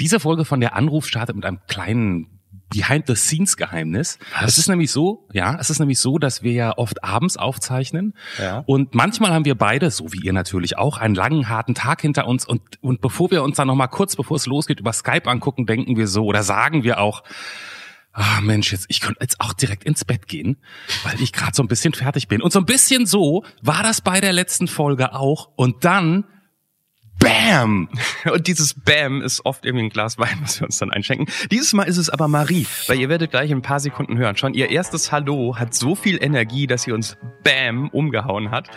Diese Folge von der Anruf startet mit einem kleinen Behind-the-Scenes-Geheimnis. Es ist nämlich so, ja, es ist nämlich so, dass wir ja oft abends aufzeichnen. Ja. Und manchmal haben wir beide, so wie ihr natürlich auch, einen langen, harten Tag hinter uns. Und, und bevor wir uns dann nochmal kurz, bevor es losgeht, über Skype angucken, denken wir so oder sagen wir auch, ah Mensch, jetzt, ich könnte jetzt auch direkt ins Bett gehen, weil ich gerade so ein bisschen fertig bin. Und so ein bisschen so war das bei der letzten Folge auch. Und dann Bam! Und dieses Bam ist oft irgendwie ein Glas Wein, was wir uns dann einschenken. Dieses Mal ist es aber Marie, weil ihr werdet gleich in ein paar Sekunden hören. Schon ihr erstes Hallo hat so viel Energie, dass sie uns Bam umgehauen hat.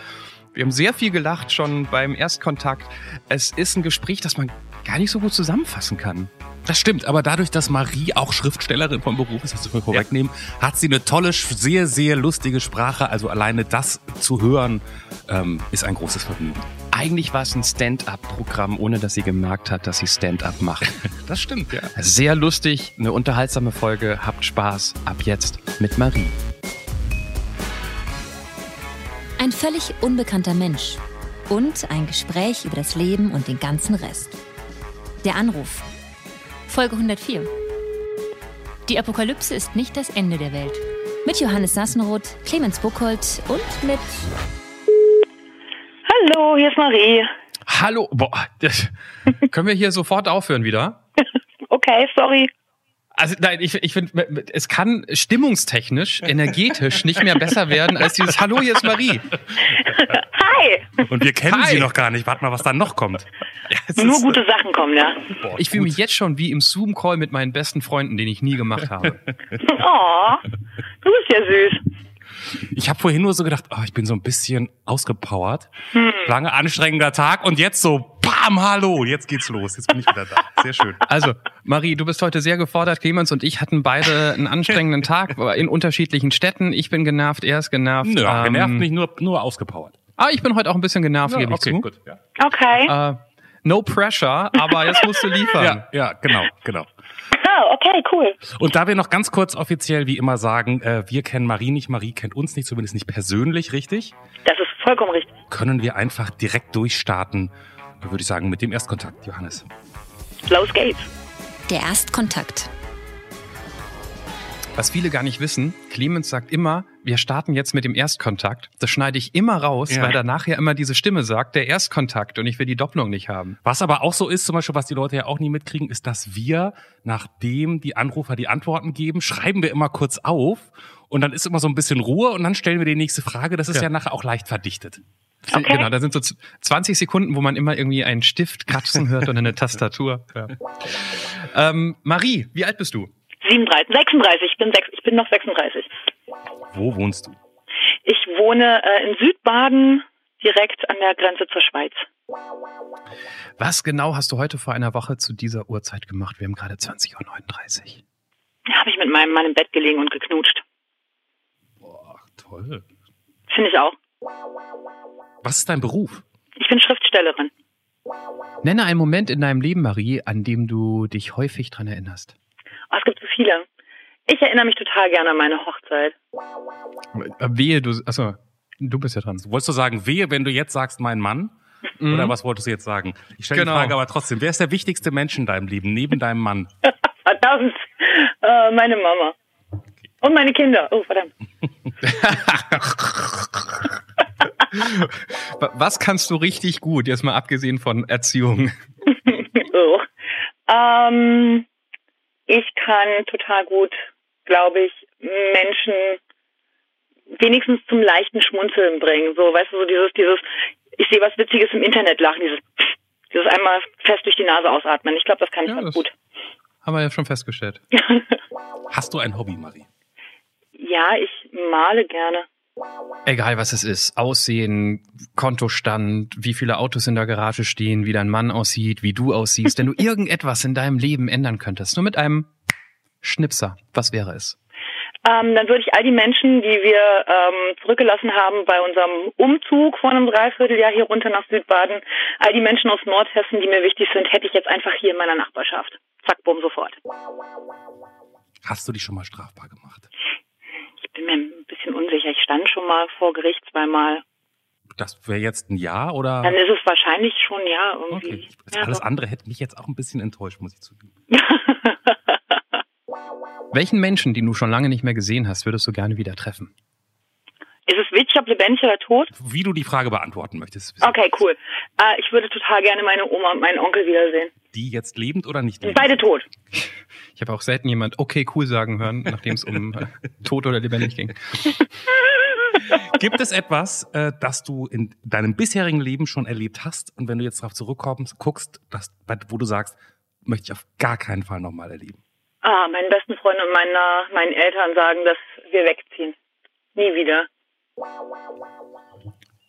Wir haben sehr viel gelacht schon beim Erstkontakt. Es ist ein Gespräch, das man gar nicht so gut zusammenfassen kann. Das stimmt, aber dadurch, dass Marie auch Schriftstellerin vom Beruf ist, das wir vorwegnehmen, hat sie eine tolle, sehr, sehr lustige Sprache. Also alleine das zu hören, ähm, ist ein großes Vergnügen. Eigentlich war es ein Stand-up-Programm, ohne dass sie gemerkt hat, dass sie Stand-up macht. Das stimmt, ja. Sehr lustig, eine unterhaltsame Folge. Habt Spaß. Ab jetzt mit Marie. Ein völlig unbekannter Mensch und ein Gespräch über das Leben und den ganzen Rest. Der Anruf. Folge 104. Die Apokalypse ist nicht das Ende der Welt. Mit Johannes Sassenroth, Clemens Buchholz und mit Hallo, hier ist Marie. Hallo, boah, das, können wir hier sofort aufhören wieder? Okay, sorry. Also nein, ich, ich finde, es kann stimmungstechnisch, energetisch nicht mehr besser werden als dieses Hallo, hier ist Marie. Hi. Und wir kennen Hi. sie noch gar nicht. Warte mal, was dann noch kommt. Ja, Nur ist- gute Sachen kommen, ja. Boah, ich fühle mich jetzt schon wie im Zoom-Call mit meinen besten Freunden, den ich nie gemacht habe. Oh, du bist ja süß. Ich habe vorhin nur so gedacht, oh, ich bin so ein bisschen ausgepowert. Lange anstrengender Tag und jetzt so, bam, hallo, jetzt geht's los. Jetzt bin ich wieder da. Sehr schön. Also, Marie, du bist heute sehr gefordert. Clemens und ich hatten beide einen anstrengenden Tag in unterschiedlichen Städten. Ich bin genervt, er ist genervt. Nö, Ähm, genervt nicht, nur, nur ausgepowert. Ah, ich bin heute auch ein bisschen genervt, Ja, gebe ich okay, zu. gut. Ja. Okay. Äh, no pressure, aber jetzt musst du liefern. ja, ja, genau, genau. Ah, okay, cool. Und da wir noch ganz kurz offiziell wie immer sagen, äh, wir kennen Marie nicht, Marie kennt uns nicht, zumindest nicht persönlich, richtig? Das ist vollkommen richtig. Können wir einfach direkt durchstarten, würde ich sagen, mit dem Erstkontakt, Johannes. Los geht's. Der Erstkontakt. Was viele gar nicht wissen, Clemens sagt immer, wir starten jetzt mit dem Erstkontakt. Das schneide ich immer raus, Ja. weil danach ja immer diese Stimme sagt, der Erstkontakt und ich will die Doppelung nicht haben. Was aber auch so ist, zum Beispiel, was die Leute ja auch nie mitkriegen, ist, dass wir, nachdem die Anrufer die Antworten geben, schreiben wir immer kurz auf und dann ist immer so ein bisschen Ruhe und dann stellen wir die nächste Frage. Das ist ja, Ja. nachher auch leicht verdichtet. Okay. Genau, da sind so z- 20 Sekunden, wo man immer irgendwie einen Stift kratzen hört und eine Tastatur. Ja. Ähm, Marie, wie alt bist du? 37, 36. Ich bin, sechs, ich bin noch 36. Wo wohnst du? Ich wohne äh, in Südbaden, direkt an der Grenze zur Schweiz. Was genau hast du heute vor einer Woche zu dieser Uhrzeit gemacht? Wir haben gerade 20.39 Uhr. Da habe ich mit meinem Mann im Bett gelegen und geknutscht. Boah, toll. Finde ich auch. Was ist dein Beruf? Ich bin Schriftstellerin. Nenne einen Moment in deinem Leben, Marie, an dem du dich häufig dran erinnerst. Oh, es gibt so viele. Ich erinnere mich total gerne an meine Hochzeit. Äh, Wehe, du, achso, du bist ja dran. Wolltest du sagen, wehe, wenn du jetzt sagst, mein Mann? Oder was wolltest du jetzt sagen? Ich stelle Genau. die Frage aber trotzdem, wer ist der wichtigste Mensch in deinem Leben, neben deinem Mann? Verdammt. Äh, meine Mama. Und meine Kinder. Oh, verdammt. Wa- Was kannst du richtig gut, jetzt mal abgesehen von Erziehung? oh. ähm, ich kann total gut, glaube ich, Menschen wenigstens zum leichten Schmunzeln bringen. So, weißt du, so dieses, dieses, ich sehe was Witziges im Internet lachen, dieses, dieses einmal fest durch die Nase ausatmen. Ich glaube, das kann ich Ja, ganz das- gut. Haben wir ja schon festgestellt. Hast du ein Hobby, Marie? Ja, ich male gerne. Egal was es ist. Aussehen, Kontostand, wie viele Autos in der Garage stehen, wie dein Mann aussieht, wie du aussiehst. Wenn du irgendetwas in deinem Leben ändern könntest, nur mit einem Schnipser, was wäre es? Ähm, dann würde ich all die Menschen, die wir ähm, zurückgelassen haben bei unserem Umzug vor einem Dreivierteljahr hier runter nach Südbaden, all die Menschen aus Nordhessen, die mir wichtig sind, hätte ich jetzt einfach hier in meiner Nachbarschaft. Zack, bumm, sofort. Hast du dich schon mal strafbar gemacht? Ich bin mir ein bisschen unsicher. Ich stand schon mal vor Gericht zweimal. Das wäre jetzt ein Ja oder? Dann ist es wahrscheinlich schon ja irgendwie. Okay. Ja, Alles andere hätte mich jetzt auch ein bisschen enttäuscht, muss ich zugeben. Welchen Menschen, den du schon lange nicht mehr gesehen hast, würdest du gerne wieder treffen? Ist es wichtig, ob lebendig oder tot? Wie du die Frage beantworten möchtest. Okay, cool. Äh, ich würde total gerne meine Oma und meinen Onkel wiedersehen. Die jetzt lebend oder nicht lebend? Beide tot. Ich habe auch selten jemand okay cool sagen hören, nachdem es um äh, Tod oder lebendig ging. Gibt es etwas, äh, das du in deinem bisherigen Leben schon erlebt hast und wenn du jetzt darauf zurückkommst, guckst, das, wo du sagst, möchte ich auf gar keinen Fall nochmal erleben? Ah, meinen besten Freund und meiner, meinen Eltern sagen, dass wir wegziehen. Nie wieder.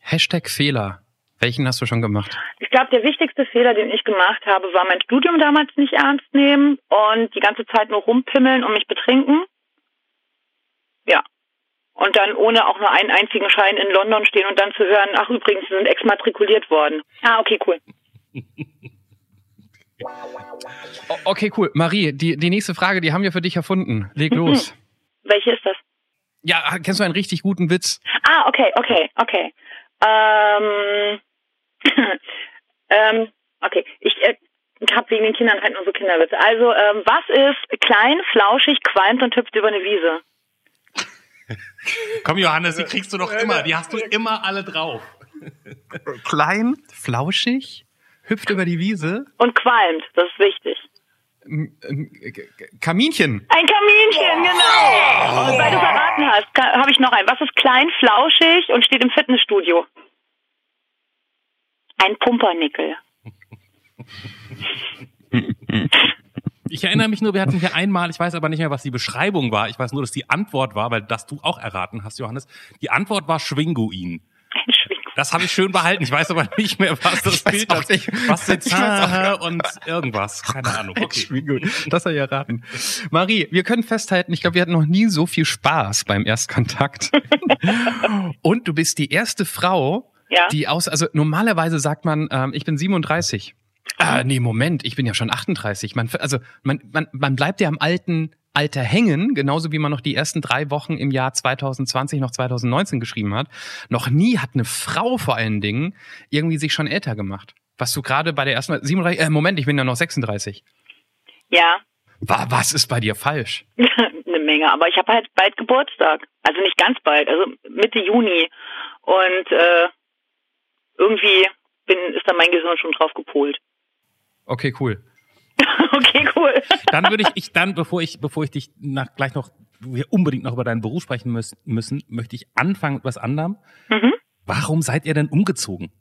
Hashtag Fehler. Welchen hast du schon gemacht? Ich glaube, der wichtigste Fehler, den ich gemacht habe, war mein Studium damals nicht ernst nehmen und die ganze Zeit nur rumpimmeln und mich betrinken. Ja. Und dann ohne auch nur einen einzigen Schein in London stehen und dann zu hören, ach übrigens, sie sind exmatrikuliert worden. Ah, okay, cool. Okay, cool. Marie, die, die nächste Frage, die haben wir für dich erfunden. Leg los. Welche ist das? Ja, kennst du einen richtig guten Witz? Ah, okay, okay, okay. Ähm, ähm, okay, ich äh, habe wegen den Kindern halt nur so Kinderwitze. Also, ähm, was ist klein, flauschig, qualmt und hüpft über eine Wiese? Komm, Johannes, die kriegst du doch immer. Die hast du immer alle drauf. Klein, flauschig, hüpft über die Wiese. Und qualmt, das ist wichtig. Kaminchen. Ein Kaminchen, genau. Und weil du verraten hast, habe ich noch ein. Was ist klein, flauschig und steht im Fitnessstudio? Ein Pumpernickel. Ich erinnere mich nur, wir hatten hier einmal, ich weiß aber nicht mehr, was die Beschreibung war. Ich weiß nur, dass die Antwort war, weil das du auch erraten hast, Johannes. Die Antwort war Schwinguin. Das habe ich schön behalten. Ich weiß aber nicht mehr, was das Bild nicht. Was weiß auch und irgendwas. Keine Ahnung. Okay. Wie gut. Das soll ich erraten. Marie, wir können festhalten, ich glaube, wir hatten noch nie so viel Spaß beim Erstkontakt. Und du bist die erste Frau, Ja. die aus, also normalerweise sagt man, ähm, ich bin 37. Ah, nee, Moment, ich bin ja schon 38. Man, also man, man, man bleibt ja am alten Alter hängen, genauso wie man noch die ersten drei Wochen im Jahr 2020 noch 2019 geschrieben hat. Noch nie hat eine Frau vor allen Dingen irgendwie sich schon älter gemacht. Was du gerade bei der ersten, 37, äh, Moment, ich bin ja noch 36. Ja, Wa- Was ist bei dir falsch? eine Menge. Aber ich habe halt bald Geburtstag. Also nicht ganz bald, also Mitte Juni. Und äh, irgendwie bin, ist da mein Gehirn schon drauf gepolt. Okay, cool. okay, cool. Dann würde ich, ich dann, bevor ich, bevor ich dich nach, gleich noch, wir unbedingt noch über deinen Beruf sprechen müssen, müssen möchte ich anfangen mit was anderem. Mhm. Warum seid ihr denn umgezogen?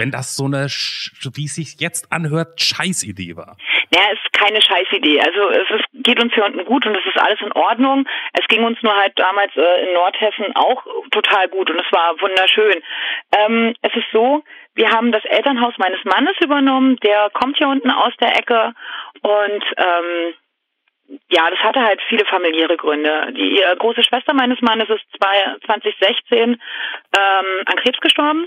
Wenn das so eine, wie es sich jetzt anhört, Scheißidee war. Naja, ist keine Scheißidee. Also es ist, geht uns hier unten gut und es ist alles in Ordnung. Es ging uns nur halt damals äh, in Nordhessen auch total gut und es war wunderschön. Ähm, es ist so, wir haben das Elternhaus meines Mannes übernommen. Der kommt hier unten aus der Ecke und ähm, ja, das hatte halt viele familiäre Gründe. Die äh, große Schwester meines Mannes ist zwei, 2016 ähm, an Krebs gestorben.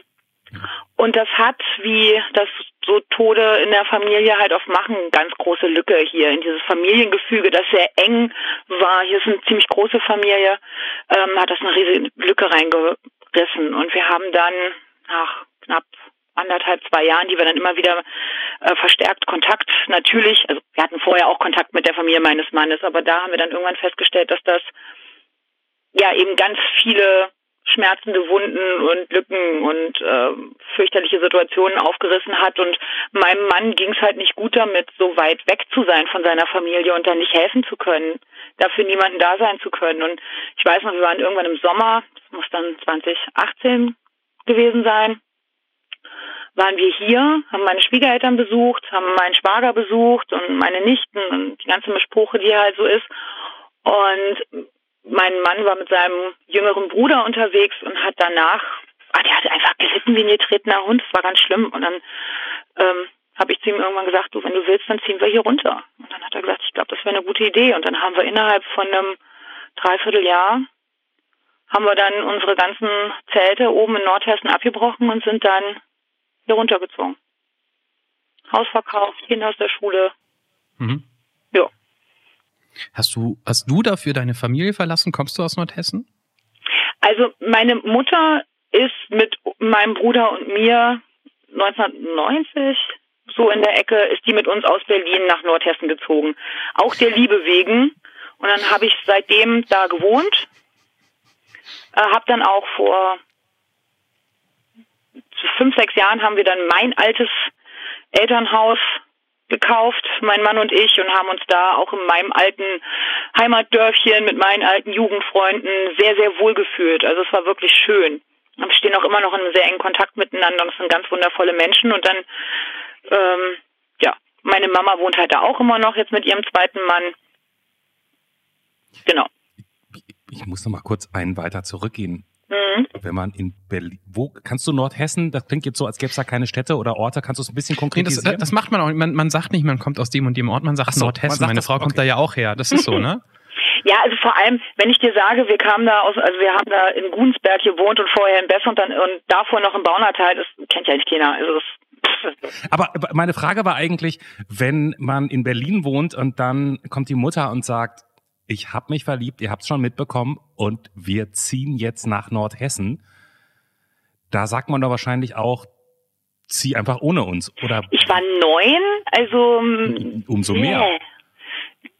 Und das hat, wie das so Tode in der Familie halt oft machen, ganz große Lücke hier in dieses Familiengefüge, das sehr eng war. Hier ist eine ziemlich große Familie, ähm, hat das eine riesige Lücke reingerissen. Und wir haben dann nach knapp anderthalb, zwei Jahren, die wir dann immer wieder äh, verstärkt Kontakt natürlich, also wir hatten vorher auch Kontakt mit der Familie meines Mannes, aber da haben wir dann irgendwann festgestellt, dass das ja eben ganz viele schmerzende Wunden und Lücken und äh, fürchterliche Situationen aufgerissen hat. Und meinem Mann ging es halt nicht gut damit, so weit weg zu sein von seiner Familie und dann nicht helfen zu können, dafür niemanden da sein zu können. Und ich weiß noch, wir waren irgendwann im Sommer, das muss dann 2018 gewesen sein, waren wir hier, haben meine Schwiegereltern besucht, haben meinen Schwager besucht und meine Nichten und die ganze Mischproche, die halt so ist. Und mein Mann war mit seinem jüngeren Bruder unterwegs und hat danach, ah, der hat einfach gelitten wie ein getretener Hund, das war ganz schlimm. Und dann ähm, habe ich zu ihm irgendwann gesagt, du, wenn du willst, dann ziehen wir hier runter. Und dann hat er gesagt, ich glaube, das wäre eine gute Idee. Und dann haben wir innerhalb von einem Dreivierteljahr haben wir dann unsere ganzen Zelte oben in Nordhessen abgebrochen und sind dann hier runtergezogen. Haus verkauft, Kinder aus der Schule. Mhm. Ja. Hast du, hast du dafür deine Familie verlassen? Kommst du aus Nordhessen? Also meine Mutter ist mit meinem Bruder und mir 1990 so in der Ecke ist die mit uns aus Berlin nach Nordhessen gezogen. Auch der Liebe wegen. Und dann habe ich seitdem da gewohnt. Äh, habe dann auch vor fünf, sechs Jahren haben wir dann mein altes Elternhaus gekauft, mein Mann und ich, und haben uns da auch in meinem alten Heimatdörfchen mit meinen alten Jugendfreunden sehr, sehr wohl gefühlt. Also es war wirklich schön. Wir stehen auch immer noch in sehr engen Kontakt miteinander und es sind ganz wundervolle Menschen. Und dann, ähm, ja, meine Mama wohnt halt da auch immer noch jetzt mit ihrem zweiten Mann. Genau. Ich muss noch mal kurz einen weiter zurückgehen. Mhm. Wenn man in Berlin, wo kannst du Nordhessen? Das klingt jetzt so, als gäbe es da keine Städte oder Orte. Kannst du es ein bisschen konkretisieren? Nee, das, das, macht man auch. Man, man sagt nicht, man kommt aus dem und dem Ort. Man sagt so, Nordhessen. Man sagt Meine das, Frau okay. kommt da ja auch her. Das ist so, ne? Ja, also vor allem, wenn ich dir sage, wir kamen da aus, also wir haben da in Gunsberg gewohnt und vorher in Bess und dann und davor noch im Baunatal, das kennt ja nicht keiner. Also das, aber meine Frage war eigentlich, wenn man in Berlin wohnt und dann kommt die Mutter und sagt, ich habe mich verliebt, ihr habt es schon mitbekommen und wir ziehen jetzt nach Nordhessen. Da sagt man doch wahrscheinlich auch, zieh einfach ohne uns, oder? Ich war neun, also umso mehr. Yeah.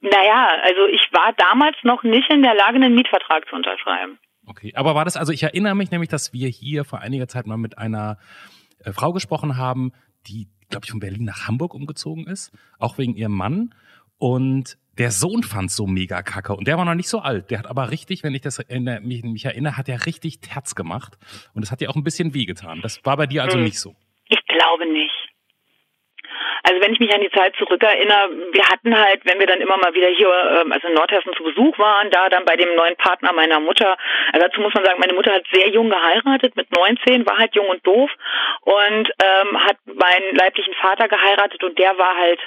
Naja, also ich war damals noch nicht in der Lage, einen Mietvertrag zu unterschreiben. Okay, aber war das, also ich erinnere mich nämlich, dass wir hier vor einiger Zeit mal mit einer äh, Frau gesprochen haben, die, glaube ich, von Berlin nach Hamburg umgezogen ist, auch wegen ihrem Mann. Und der Sohn fand so mega kacke und der war noch nicht so alt. Der hat aber richtig, wenn ich das erinnere, mich, mich erinnere, hat er richtig Terz gemacht und das hat dir auch ein bisschen wehgetan. Das war bei dir also hm. nicht so. Ich glaube nicht. Also wenn ich mich an die Zeit zurückerinnere, wir hatten halt, wenn wir dann immer mal wieder hier, ähm, also in Nordhessen zu Besuch waren, da dann bei dem neuen Partner meiner Mutter, also dazu muss man sagen, meine Mutter hat sehr jung geheiratet, mit 19, war halt jung und doof und ähm, hat meinen leiblichen Vater geheiratet und der war halt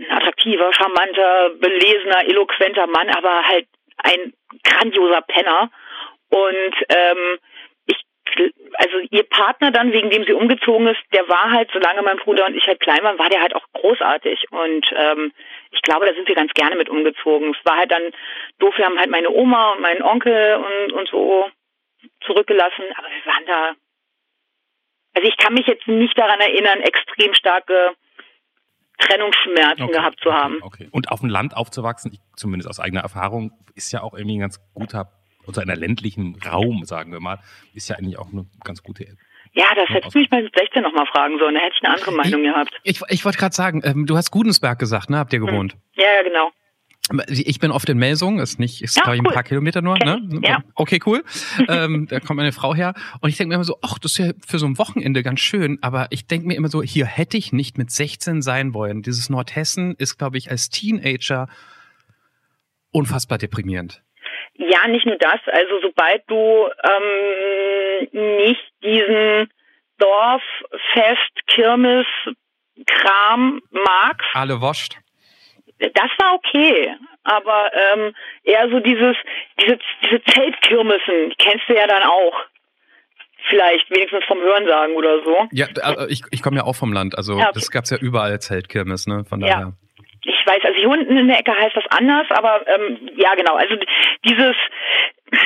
ein attraktiver, charmanter, belesener, eloquenter Mann, aber halt ein grandioser Penner. Und ähm, ich, also ihr Partner dann, wegen dem sie umgezogen ist, der war halt, solange mein Bruder und ich halt klein waren, war der halt auch großartig. Und ähm, ich glaube, da sind wir ganz gerne mit umgezogen. Es war halt dann doof, wir haben halt meine Oma und meinen Onkel und, und so zurückgelassen, aber wir waren da. Also ich kann mich jetzt nicht daran erinnern, extrem starke Trennungsschmerzen okay, gehabt zu haben. Okay. Und auf dem Land aufzuwachsen, ich, zumindest aus eigener Erfahrung, ist ja auch irgendwie ein ganz guter, unter einer ländlichen Raum, sagen wir mal, ist ja eigentlich auch eine ganz gute ja, das hättest du mich mal mit 16 nochmal fragen sollen. Da hätte ich eine andere Meinung ich, gehabt. Ich, ich wollte gerade sagen, ähm, du hast Gudensberg gesagt, ne? Habt ihr gewohnt? Ja, ja, genau. Ich bin oft in Melsung, ist nicht, ist ja, glaube ich cool. ein paar Kilometer nur, ne? Ja. Okay, cool. ähm, da kommt meine Frau her. Und ich denke mir immer so, ach, das ist ja für so ein Wochenende ganz schön. Aber ich denke mir immer so, hier hätte ich nicht mit 16 sein wollen. Dieses Nordhessen ist, glaube ich, als Teenager unfassbar deprimierend. Ja, nicht nur das. Also sobald du ähm, nicht diesen Dorffest, Kirmes, Kram magst. Alle wascht das war okay, aber ähm, eher so dieses, diese, diese Zeltkirmessen, kennst du ja dann auch. Vielleicht wenigstens vom Hörensagen oder so. Ja, also ich, ich komme ja auch vom Land, also ja. das gab's ja überall Zeltkirmes, ne? Von daher. Ja. Ich weiß, also hier unten in der Ecke heißt das anders, aber ähm, ja genau, also dieses,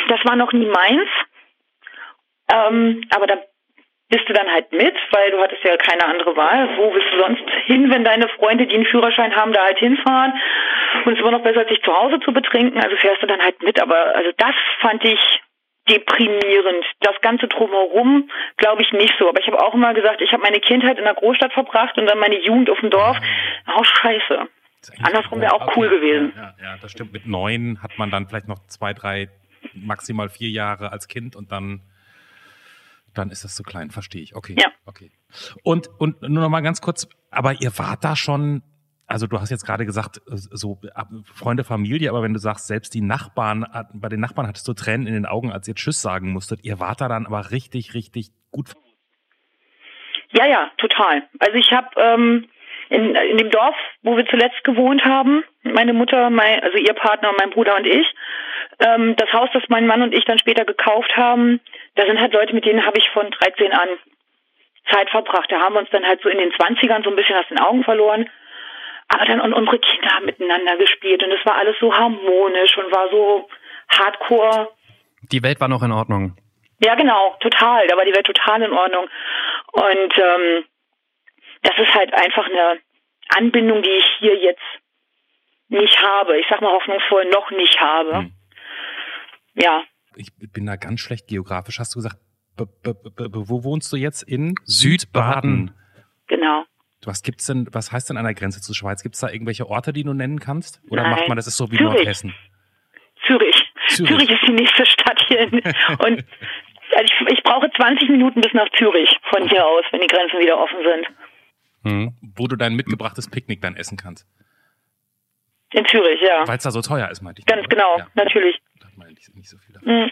das war noch nie meins. Ähm, aber da bist du dann halt mit, weil du hattest ja keine andere Wahl. Wo bist du sonst hin, wenn deine Freunde, die einen Führerschein haben, da halt hinfahren? Und es ist immer noch besser, sich zu Hause zu betrinken. Also fährst du dann halt mit. Aber also das fand ich deprimierend. Das Ganze drumherum glaube ich nicht so. Aber ich habe auch immer gesagt, ich habe meine Kindheit in der Großstadt verbracht und dann meine Jugend auf dem Dorf. Oh, scheiße. Andersrum wäre auch cool gewesen. Ja, ja, das stimmt. Mit neun hat man dann vielleicht noch zwei, drei, maximal vier Jahre als Kind und dann dann ist das zu klein, verstehe ich. Okay. Ja. Okay. Und, und nur noch mal ganz kurz, aber ihr wart da schon, also du hast jetzt gerade gesagt, so Freunde, Familie, aber wenn du sagst, selbst die Nachbarn, bei den Nachbarn hattest du Tränen in den Augen, als ihr Tschüss sagen musstet. Ihr wart da dann aber richtig, richtig gut. Ja, ja, total. Also ich habe ähm, in, in dem Dorf, wo wir zuletzt gewohnt haben, meine Mutter, mein, also ihr Partner, mein Bruder und ich, ähm, das Haus, das mein Mann und ich dann später gekauft haben, da sind halt Leute, mit denen habe ich von 13 an Zeit verbracht. Da haben wir uns dann halt so in den 20ern so ein bisschen aus den Augen verloren. Aber dann und unsere Kinder haben miteinander gespielt und es war alles so harmonisch und war so hardcore. Die Welt war noch in Ordnung. Ja, genau, total. Da war die Welt total in Ordnung. Und ähm, das ist halt einfach eine Anbindung, die ich hier jetzt nicht habe. Ich sag mal hoffnungsvoll noch nicht habe. Hm. Ja. Ich bin da ganz schlecht geografisch. Hast du gesagt, wo wohnst du jetzt? In Südbaden. Genau. Was gibt's denn, was heißt denn an der Grenze zur Schweiz? Gibt es da irgendwelche Orte, die du nennen kannst? Oder Nein. macht man das ist so wie Zürich. Nordhessen? Zürich. Zürich. Zürich ist die nächste Stadt hier. Und also ich, ich brauche 20 Minuten bis nach Zürich von hier aus, wenn die Grenzen wieder offen sind. Hm. Wo du dein mitgebrachtes Picknick dann essen kannst. In Zürich, ja. Weil es da so teuer ist, meinte ich. Ganz genau, ja. natürlich. Man nicht, so viel davon. Mhm.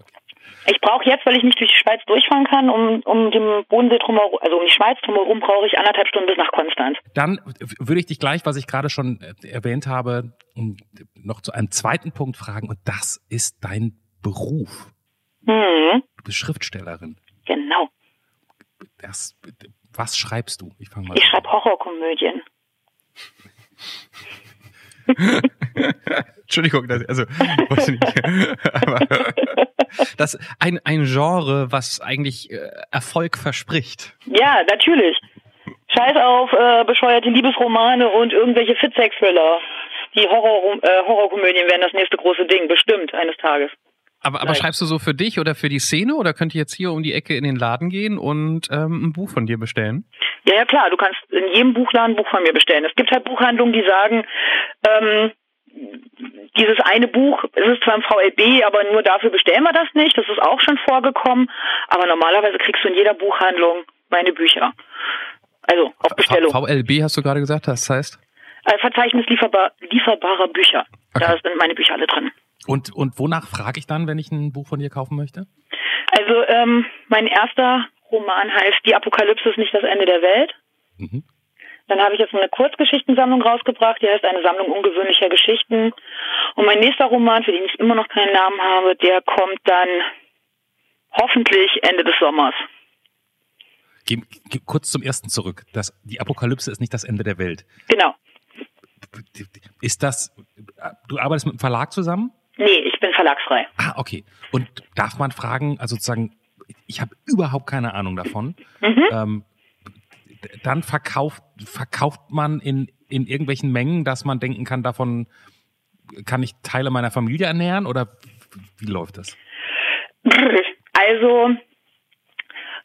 Okay. Ich brauche jetzt, weil ich nicht durch die Schweiz durchfahren kann, um, um den Bodensee drumherum, also um die Schweiz drumherum, brauche ich anderthalb Stunden bis nach Konstanz. Dann würde ich dich gleich, was ich gerade schon äh, erwähnt habe, noch zu einem zweiten Punkt fragen und das ist dein Beruf. Mhm. Du bist Schriftstellerin. Genau. Das, was schreibst du? Ich fange mal. Ich schreibe Horrorkomödien. Entschuldigung, das, also weiß nicht, aber das ein ein Genre, was eigentlich äh, Erfolg verspricht. Ja, natürlich. Scheiß auf äh, bescheuerte Liebesromane und irgendwelche Fitsex-Thriller. Die Horror äh, Horrorkomödien werden das nächste große Ding, bestimmt eines Tages. Aber, aber schreibst du so für dich oder für die Szene oder könnt ihr jetzt hier um die Ecke in den Laden gehen und ähm, ein Buch von dir bestellen? Ja, ja klar, du kannst in jedem Buchladen ein Buch von mir bestellen. Es gibt halt Buchhandlungen, die sagen, ähm, dieses eine Buch, es ist zwar im VLB, aber nur dafür bestellen wir das nicht. Das ist auch schon vorgekommen. Aber normalerweise kriegst du in jeder Buchhandlung meine Bücher. Also auf Bestellung. VLB hast du gerade gesagt, das heißt? Äh, Verzeichnis lieferbar, lieferbarer Bücher. Okay. Da sind meine Bücher alle drin. Und, und wonach frage ich dann, wenn ich ein Buch von dir kaufen möchte? Also ähm, mein erster Roman heißt Die Apokalypse ist nicht das Ende der Welt. Mhm. Dann habe ich jetzt eine Kurzgeschichtensammlung rausgebracht, die heißt eine Sammlung ungewöhnlicher Geschichten. Und mein nächster Roman, für den ich immer noch keinen Namen habe, der kommt dann hoffentlich Ende des Sommers. Geh, geh kurz zum ersten zurück. Das, die Apokalypse ist nicht das Ende der Welt. Genau. Ist das, du arbeitest mit einem Verlag zusammen? Nee, ich bin verlagsfrei. Ah, okay. Und darf man fragen, also sozusagen, ich habe überhaupt keine Ahnung davon. Mhm. Ähm, dann verkauft, verkauft man in, in irgendwelchen Mengen, dass man denken kann, davon kann ich Teile meiner Familie ernähren oder wie läuft das? Also,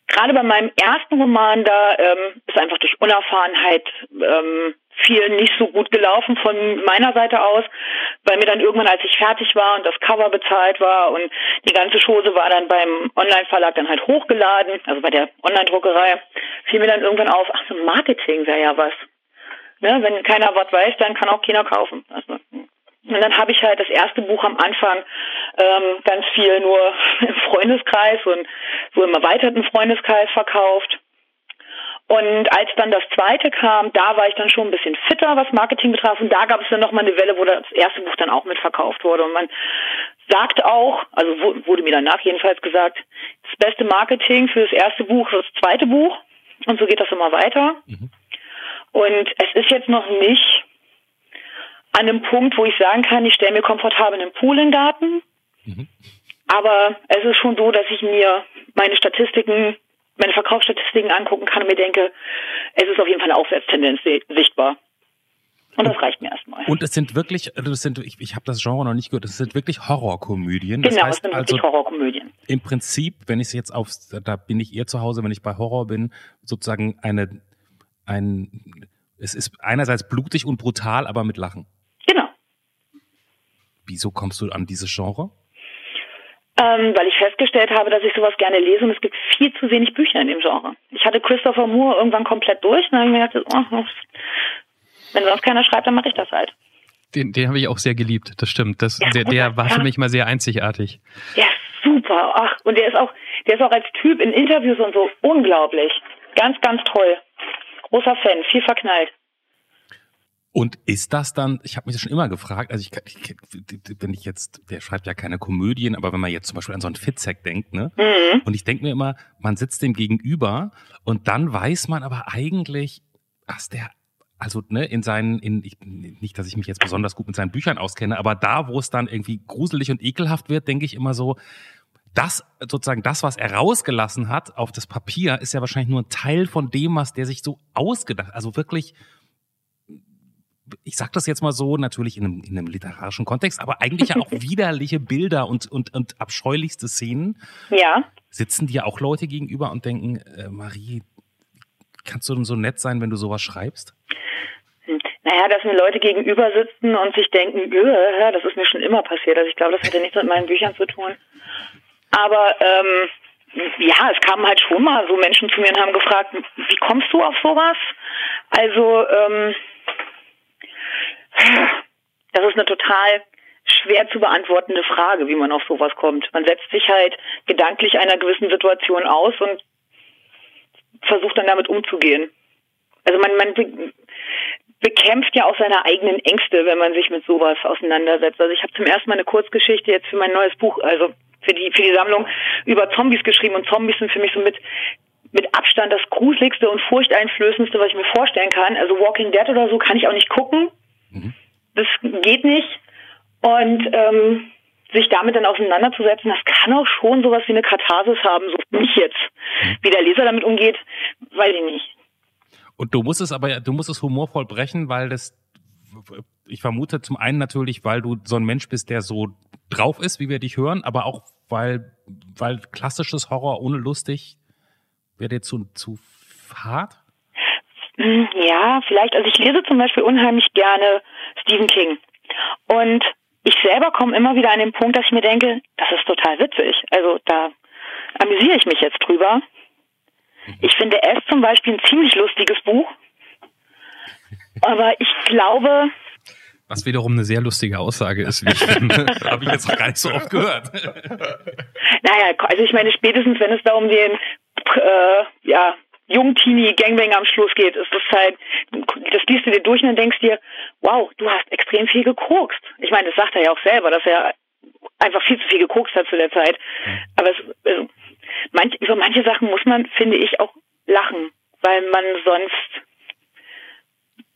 gerade bei meinem ersten Roman, da ähm, ist einfach durch Unerfahrenheit ähm, viel nicht so gut gelaufen von meiner Seite aus, weil mir dann irgendwann, als ich fertig war und das Cover bezahlt war und die ganze Chose war dann beim Online-Verlag dann halt hochgeladen, also bei der Online-Druckerei, fiel mir dann irgendwann auf, ach so Marketing wäre ja was. Ne, wenn keiner was weiß, dann kann auch keiner kaufen. Also, und dann habe ich halt das erste Buch am Anfang ähm, ganz viel nur im Freundeskreis und so im erweiterten Freundeskreis verkauft. Und als dann das zweite kam, da war ich dann schon ein bisschen fitter, was Marketing betraf. Und da gab es dann nochmal eine Welle, wo das erste Buch dann auch mitverkauft wurde. Und man sagt auch, also wurde mir danach jedenfalls gesagt, das beste Marketing für das erste Buch ist das zweite Buch. Und so geht das immer weiter. Mhm. Und es ist jetzt noch nicht an einem Punkt, wo ich sagen kann, ich stelle mir komfortabel einen Pool in den Garten. Mhm. Aber es ist schon so, dass ich mir meine Statistiken meine Verkaufsstatistiken angucken kann und mir denke, es ist auf jeden Fall eine Aufwärtstendenz sichtbar. Und das reicht mir erstmal. Und es sind wirklich, also das sind, ich, ich habe das Genre noch nicht gehört, es sind wirklich Horrorkomödien. Das genau, heißt es sind wirklich also, Horrorkomödien. Im Prinzip, wenn ich es jetzt auf, da bin ich eher zu Hause, wenn ich bei Horror bin, sozusagen eine, ein, es ist einerseits blutig und brutal, aber mit Lachen. Genau. Wieso kommst du an dieses Genre? Ähm, weil ich festgestellt habe, dass ich sowas gerne lese und es gibt viel zu wenig Bücher in dem Genre. Ich hatte Christopher Moore irgendwann komplett durch und dann habe ich mir gedacht, oh, wenn sonst keiner schreibt, dann mache ich das halt. Den, den habe ich auch sehr geliebt, das stimmt. Das, ja, der, der war für mich mal sehr einzigartig. Der ist super. Ach, und der ist auch, der ist auch als Typ in Interviews und so unglaublich. Ganz, ganz toll. Großer Fan, viel verknallt. Und ist das dann, ich habe mich das schon immer gefragt, also ich, ich, wenn ich jetzt, der schreibt ja keine Komödien, aber wenn man jetzt zum Beispiel an so einen Fitzek denkt, ne? Mhm. Und ich denke mir immer, man sitzt dem gegenüber und dann weiß man aber eigentlich, dass der, also ne, in seinen, in, ich, nicht, dass ich mich jetzt besonders gut mit seinen Büchern auskenne, aber da, wo es dann irgendwie gruselig und ekelhaft wird, denke ich immer so, das sozusagen das, was er rausgelassen hat auf das Papier, ist ja wahrscheinlich nur ein Teil von dem, was der sich so ausgedacht, also wirklich ich sag das jetzt mal so, natürlich in einem, in einem literarischen Kontext, aber eigentlich ja auch widerliche Bilder und, und, und abscheulichste Szenen. Ja. Sitzen dir auch Leute gegenüber und denken, äh, Marie, kannst du denn so nett sein, wenn du sowas schreibst? Hm. Naja, dass mir Leute gegenüber sitzen und sich denken, ja, das ist mir schon immer passiert. Also ich glaube, das hätte nichts mit meinen Büchern zu tun. Aber ähm, ja, es kamen halt schon mal so Menschen zu mir und haben gefragt, wie kommst du auf sowas? Also ähm, das ist eine total schwer zu beantwortende Frage, wie man auf sowas kommt. Man setzt sich halt gedanklich einer gewissen Situation aus und versucht dann damit umzugehen. Also man, man be bekämpft ja auch seine eigenen Ängste, wenn man sich mit sowas auseinandersetzt. Also ich habe zum ersten Mal eine Kurzgeschichte jetzt für mein neues Buch, also für die für die Sammlung über Zombies geschrieben und Zombies sind für mich so mit mit Abstand das gruseligste und furchteinflößendste, was ich mir vorstellen kann. Also Walking Dead oder so kann ich auch nicht gucken. Mhm. Das geht nicht. Und ähm, sich damit dann auseinanderzusetzen, das kann auch schon sowas wie eine Katharsis haben, so mich jetzt. Mhm. Wie der Leser damit umgeht, weiß ich nicht. Und du musst es aber, du musst es humorvoll brechen, weil das, ich vermute zum einen natürlich, weil du so ein Mensch bist, der so drauf ist, wie wir dich hören, aber auch weil, weil klassisches Horror ohne lustig wäre dir zu, zu hart? Hm, ja, vielleicht. Also ich lese zum Beispiel unheimlich gerne Stephen King. Und ich selber komme immer wieder an den Punkt, dass ich mir denke, das ist total witzig. Also da amüsiere ich mich jetzt drüber. Ich finde es zum Beispiel ein ziemlich lustiges Buch. Aber ich glaube. Was wiederum eine sehr lustige Aussage ist, wie ich finde. Habe ich jetzt noch gar nicht so oft gehört. naja, also ich meine, spätestens wenn es da um den äh, ja, Jungteenie-Gangbang am Schluss geht, ist das halt, das liest du dir durch und dann denkst dir, wow, du hast extrem viel gekokst. Ich meine, das sagt er ja auch selber, dass er einfach viel zu viel gekokst hat zu der Zeit. Aber es, also, manch, über manche Sachen muss man, finde ich, auch lachen, weil man sonst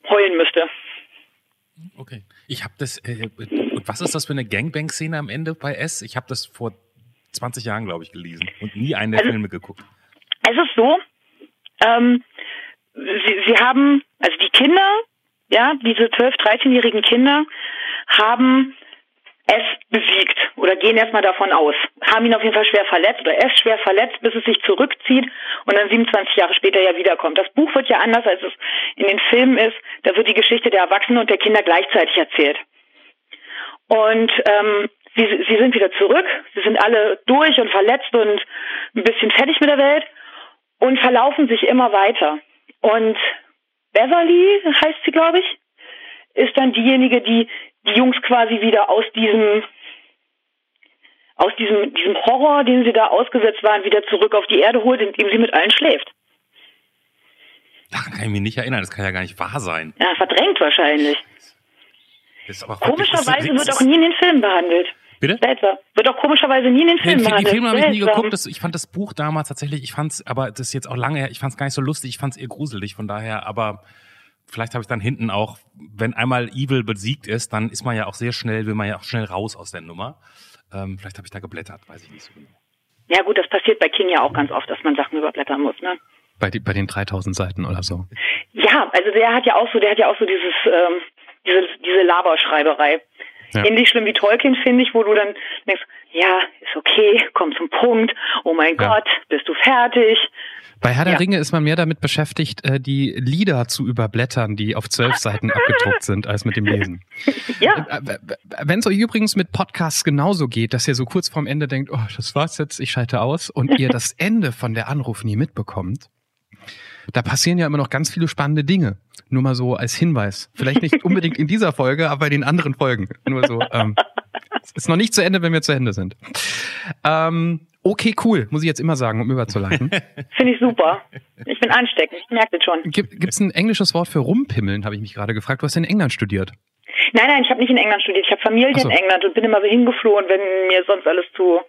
heulen müsste. Okay. Ich habe das, äh, und was ist das für eine Gangbang-Szene am Ende bei S? Ich habe das vor 20 Jahren, glaube ich, gelesen und nie einen der also, Filme geguckt. Es ist so, ähm, sie, sie haben, also die Kinder, ja, diese 12-, 13-jährigen Kinder haben es besiegt oder gehen erstmal davon aus, haben ihn auf jeden Fall schwer verletzt oder er ist schwer verletzt, bis es sich zurückzieht und dann 27 Jahre später ja wiederkommt. Das Buch wird ja anders, als es in den Filmen ist. Da wird die Geschichte der Erwachsenen und der Kinder gleichzeitig erzählt. Und ähm, sie, sie sind wieder zurück, sie sind alle durch und verletzt und ein bisschen fertig mit der Welt und verlaufen sich immer weiter. Und Beverly heißt sie, glaube ich, ist dann diejenige, die die Jungs quasi wieder aus diesem aus diesem, diesem Horror, den sie da ausgesetzt waren, wieder zurück auf die Erde holt, indem sie mit allen schläft. Daran kann ich mich nicht erinnern, das kann ja gar nicht wahr sein. Ja, verdrängt wahrscheinlich. Komischerweise wird auch nie in den Filmen behandelt. Bitte? Seltsam. Wird auch komischerweise nie in den Filmen behandelt. Die Filme habe ich nie geguckt. Das, ich fand das Buch damals tatsächlich, ich fand's, aber das ist jetzt auch lange her, ich fand es gar nicht so lustig, ich fand es eher gruselig, von daher, aber vielleicht habe ich dann hinten auch, wenn einmal Evil besiegt ist, dann ist man ja auch sehr schnell, will man ja auch schnell raus aus der Nummer. Ähm, vielleicht habe ich da geblättert, weiß ich nicht so genau. Ja gut, das passiert bei King ja auch ganz oft, dass man Sachen überblättern muss, ne? Bei, die, bei den 3000 Seiten oder so. Ja, also der hat ja auch so, der hat ja auch so dieses, ähm, diese, diese Laberschreiberei. Ja. Ähnlich schlimm wie Tolkien, finde ich, wo du dann denkst, ja, ist okay, komm zum Punkt, oh mein ja. Gott, bist du fertig? Bei Herr der ja. Ringe ist man mehr damit beschäftigt, äh, die Lieder zu überblättern, die auf zwölf Seiten abgedruckt sind, als mit dem Lesen. ja. Äh, Wenn es euch übrigens mit Podcasts genauso geht, dass ihr so kurz vorm Ende denkt, oh, das war's jetzt, ich schalte aus, und ihr das Ende von der Anruf nie mitbekommt, da passieren ja immer noch ganz viele spannende Dinge. Nur mal so als Hinweis. Vielleicht nicht unbedingt in dieser Folge, aber in den anderen Folgen. Nur so. Ähm, ist noch nicht zu Ende, wenn wir zu Ende sind. Ähm, okay, cool, muss ich jetzt immer sagen, um überzuleiten. Finde ich super. Ich bin ansteckend, ich merke das schon. Gibt es ein englisches Wort für rumpimmeln, habe ich mich gerade gefragt. Du hast in England studiert. Nein, nein, ich habe nicht in England studiert. Ich habe Familie so. in England und bin immer so hingeflohen, wenn mir sonst alles zu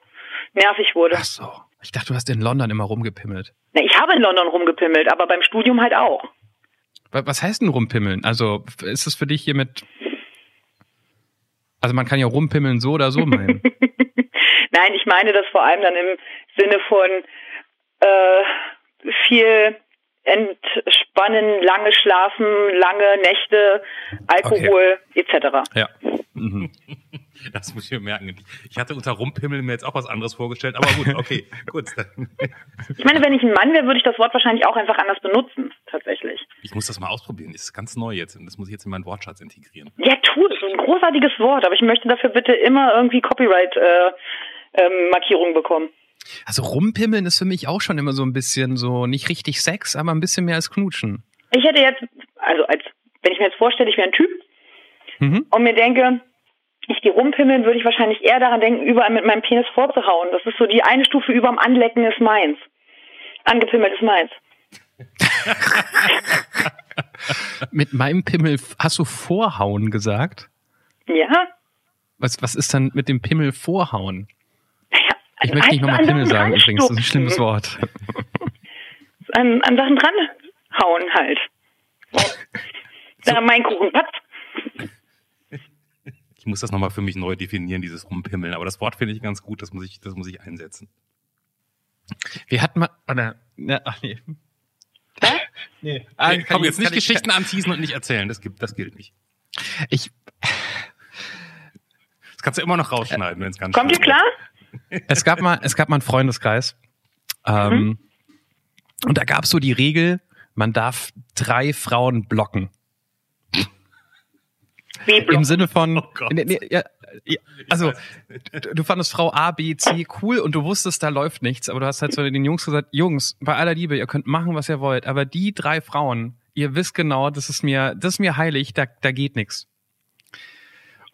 nervig wurde. Ach so. Ich dachte, du hast in London immer rumgepimmelt. Na, ich habe in London rumgepimmelt, aber beim Studium halt auch. Was heißt denn rumpimmeln? Also ist es für dich hier mit... Also man kann ja rumpimmeln so oder so meinen. Nein, ich meine das vor allem dann im Sinne von äh, viel entspannen, lange schlafen, lange Nächte, Alkohol okay. etc. Ja. Mhm. Das muss ich mir merken. Ich hatte unter Rumpimmel mir jetzt auch was anderes vorgestellt, aber gut, okay, gut. Ich meine, wenn ich ein Mann wäre, würde ich das Wort wahrscheinlich auch einfach anders benutzen, tatsächlich. Ich muss das mal ausprobieren. Das ist ganz neu jetzt und das muss ich jetzt in meinen Wortschatz integrieren. Ja, tu es. Ein großartiges Wort, aber ich möchte dafür bitte immer irgendwie Copyright-Markierungen äh, ähm, bekommen. Also rumpimmeln ist für mich auch schon immer so ein bisschen so, nicht richtig Sex, aber ein bisschen mehr als knutschen. Ich hätte jetzt, also als, wenn ich mir jetzt vorstelle, ich wäre ein Typ mhm. und mir denke, ich gehe rumpimmeln, würde ich wahrscheinlich eher daran denken, überall mit meinem Penis vorzuhauen. Das ist so die eine Stufe über dem Anlecken ist meins. Angepimmelt ist meins. mit meinem Pimmel hast du vorhauen gesagt? Ja. Was, was ist dann mit dem Pimmel vorhauen? Ja, also ich möchte nicht nochmal Pimmel sagen übrigens, das ist ein schlimmes Wort. an, an Sachen dranhauen halt. Da mein Kuchen Patz. Ich muss das nochmal für mich neu definieren, dieses Rumpimmeln. Aber das Wort finde ich ganz gut, das muss ich, das muss ich einsetzen. Wir hatten mal, oder, ne, ach nee. Hä? Nee. Ah, nee komm, jetzt nicht Geschichten ich, anteasen und nicht erzählen, das gibt, das gilt nicht. Ich, das kannst du immer noch rausschneiden, wenn es ganz Kommt ihr klar? Es gab mal, es gab mal einen Freundeskreis. Ähm, mhm. Und da gab es so die Regel, man darf drei Frauen blocken. Im Sinne von, oh nee, nee, ja, also du fandest Frau A, B, C cool und du wusstest, da läuft nichts, aber du hast halt so den Jungs gesagt, Jungs, bei aller Liebe, ihr könnt machen, was ihr wollt, aber die drei Frauen, ihr wisst genau, das ist mir, das ist mir heilig, da, da geht nichts.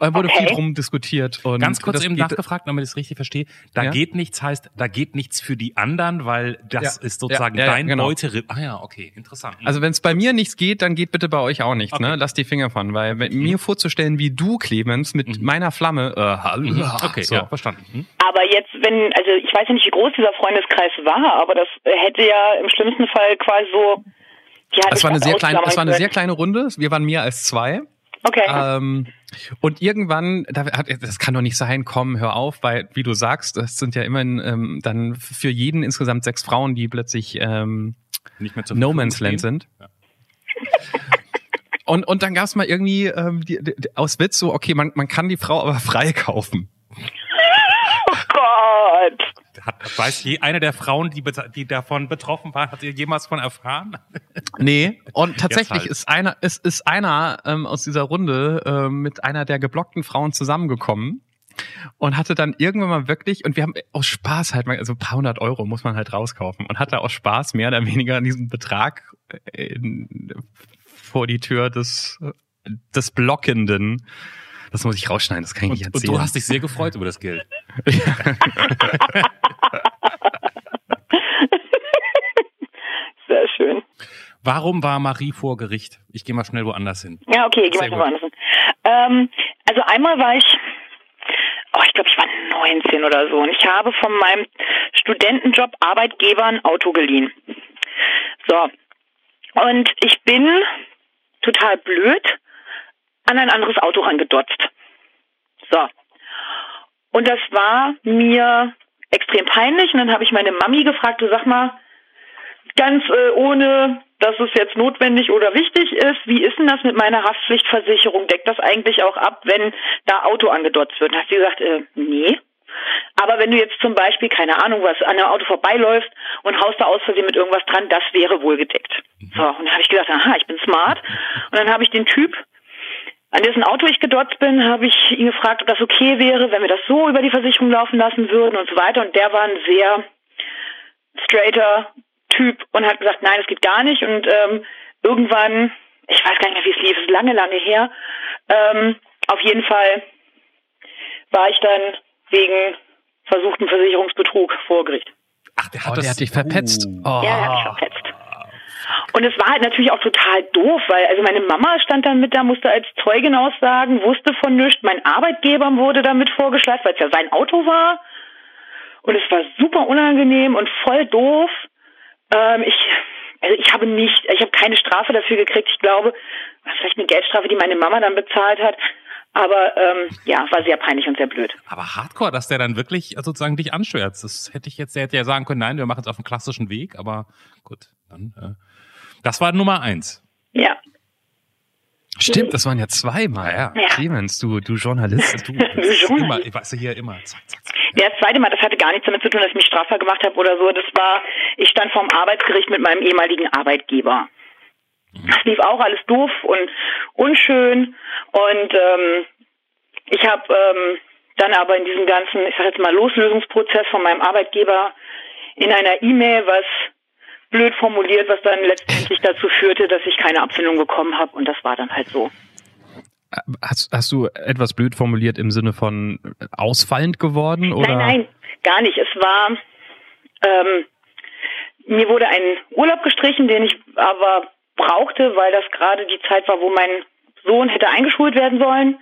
Da wurde okay. viel drum diskutiert. Und Ganz kurz eben nachgefragt, damit ich es richtig verstehe. Da ja? geht nichts heißt, da geht nichts für die anderen, weil das ja. ist sozusagen ja, dein genau. Beute. Ah ja, okay, interessant. Also wenn es bei mir nichts geht, dann geht bitte bei euch auch nichts. Ne? Okay. Ne? Lass die Finger von, weil mhm. mir vorzustellen, wie du Clemens mit mhm. meiner Flamme. Äh, hallo, mhm. Okay, so. ja, verstanden. Mhm. Aber jetzt, wenn, also ich weiß ja nicht, wie groß dieser Freundeskreis war, aber das hätte ja im schlimmsten Fall quasi so. Ja, es war eine sehr kleine, es war eine sehr kleine Runde. Wir waren mehr als zwei. Okay. Ähm, und irgendwann, das kann doch nicht sein, komm, hör auf, weil, wie du sagst, das sind ja immerhin ähm, dann für jeden insgesamt sechs Frauen, die plötzlich ähm, nicht mehr No Man's Land sind. Ja. Und, und dann gab's mal irgendwie ähm, die, die, aus Witz so, okay, man, man kann die Frau aber frei kaufen. Oh Gott. Hat, weiß je eine der Frauen, die, die davon betroffen war, hat ihr jemals von erfahren? Nee, und tatsächlich halt. ist einer, ist, ist einer ähm, aus dieser Runde ähm, mit einer der geblockten Frauen zusammengekommen und hatte dann irgendwann mal wirklich, und wir haben aus Spaß halt mal, also ein paar hundert Euro muss man halt rauskaufen und hatte aus Spaß mehr oder weniger diesen Betrag in, vor die Tür des, des Blockenden das muss ich rausschneiden, das kann ich und, nicht erzählen. Und du hast dich sehr gefreut über das Geld. sehr schön. Warum war Marie vor Gericht? Ich gehe mal schnell woanders hin. Ja, okay, ich gehe mal schnell woanders hin. Ähm, also einmal war ich, oh, ich glaube, ich war 19 oder so und ich habe von meinem Studentenjob Arbeitgeber ein Auto geliehen. So. Und ich bin total blöd an ein anderes Auto rangedotzt. So. Und das war mir extrem peinlich. Und dann habe ich meine Mami gefragt, du sag mal, ganz äh, ohne, dass es jetzt notwendig oder wichtig ist, wie ist denn das mit meiner Haftpflichtversicherung? Deckt das eigentlich auch ab, wenn da Auto angedotzt wird? Und hat sie gesagt, äh, nee. Aber wenn du jetzt zum Beispiel, keine Ahnung, was an einem Auto vorbeiläufst und haust da aus Versehen mit irgendwas dran, das wäre wohl gedeckt. So, und dann habe ich gedacht, aha, ich bin smart. Und dann habe ich den Typ an dessen Auto ich gedotzt bin, habe ich ihn gefragt, ob das okay wäre, wenn wir das so über die Versicherung laufen lassen würden und so weiter. Und der war ein sehr straighter Typ und hat gesagt, nein, das geht gar nicht. Und ähm, irgendwann, ich weiß gar nicht mehr, wie es lief, es ist lange, lange her. Ähm, auf jeden Fall war ich dann wegen versuchten Versicherungsbetrug vor Gericht. Ach, der hat, oh, das, der hat dich verpetzt. Uh. Oh. Ja, der hat mich verpetzt. Und es war halt natürlich auch total doof, weil also meine Mama stand dann mit da, musste als Zeugin aussagen, wusste von nichts. Mein Arbeitgeber wurde damit vorgeschleift, weil es ja sein Auto war. Und es war super unangenehm und voll doof. Ähm, ich, also ich habe nicht, ich habe keine Strafe dafür gekriegt. Ich glaube, vielleicht eine Geldstrafe, die meine Mama dann bezahlt hat. Aber ähm, ja, war sehr peinlich und sehr blöd. Aber Hardcore, dass der dann wirklich sozusagen dich anschwärzt. Das hätte ich jetzt, der hätte ja sagen können, nein, wir machen es auf dem klassischen Weg, aber gut, dann. Äh, das war Nummer eins. Ja. Stimmt, das waren ja zweimal. Ja, ja. Clemens, du, du Journalist. Du, Du immer, ich weiß ja hier immer. Zack, zack, zack. Ja, das zweite Mal, das hatte gar nichts damit zu tun, dass ich mich strafbar gemacht habe oder so. Das war, ich stand vorm Arbeitsgericht mit meinem ehemaligen Arbeitgeber. Das lief auch alles doof und unschön. Und ähm, ich habe ähm, dann aber in diesem ganzen, ich sag jetzt mal, Loslösungsprozess von meinem Arbeitgeber in einer E-Mail was blöd formuliert, was dann letztendlich dazu führte, dass ich keine Abfindung bekommen habe. Und das war dann halt so. Hast, hast du etwas blöd formuliert im Sinne von ausfallend geworden? Oder? Nein, nein, gar nicht. Es war, ähm, mir wurde ein Urlaub gestrichen, den ich aber brauchte, weil das gerade die Zeit war, wo mein Sohn hätte eingeschult werden sollen.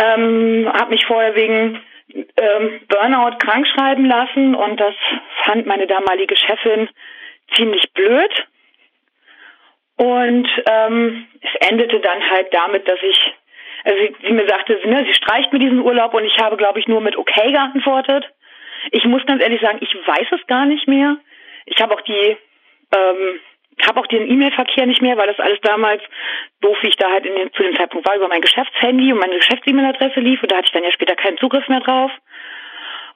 Ähm, habe mich vorher wegen ähm, Burnout krank schreiben lassen und das fand meine damalige Chefin ziemlich blöd. Und ähm, es endete dann halt damit, dass ich, also sie, sie mir sagte, ne, sie streicht mir diesen Urlaub und ich habe, glaube ich, nur mit okay geantwortet. Ich muss ganz ehrlich sagen, ich weiß es gar nicht mehr. Ich habe auch die, ähm, habe auch den E-Mail-Verkehr nicht mehr, weil das alles damals doof, wie ich da halt in den, zu dem Zeitpunkt war, über mein Geschäftshandy und meine Geschäfts-E-Mail-Adresse lief und da hatte ich dann ja später keinen Zugriff mehr drauf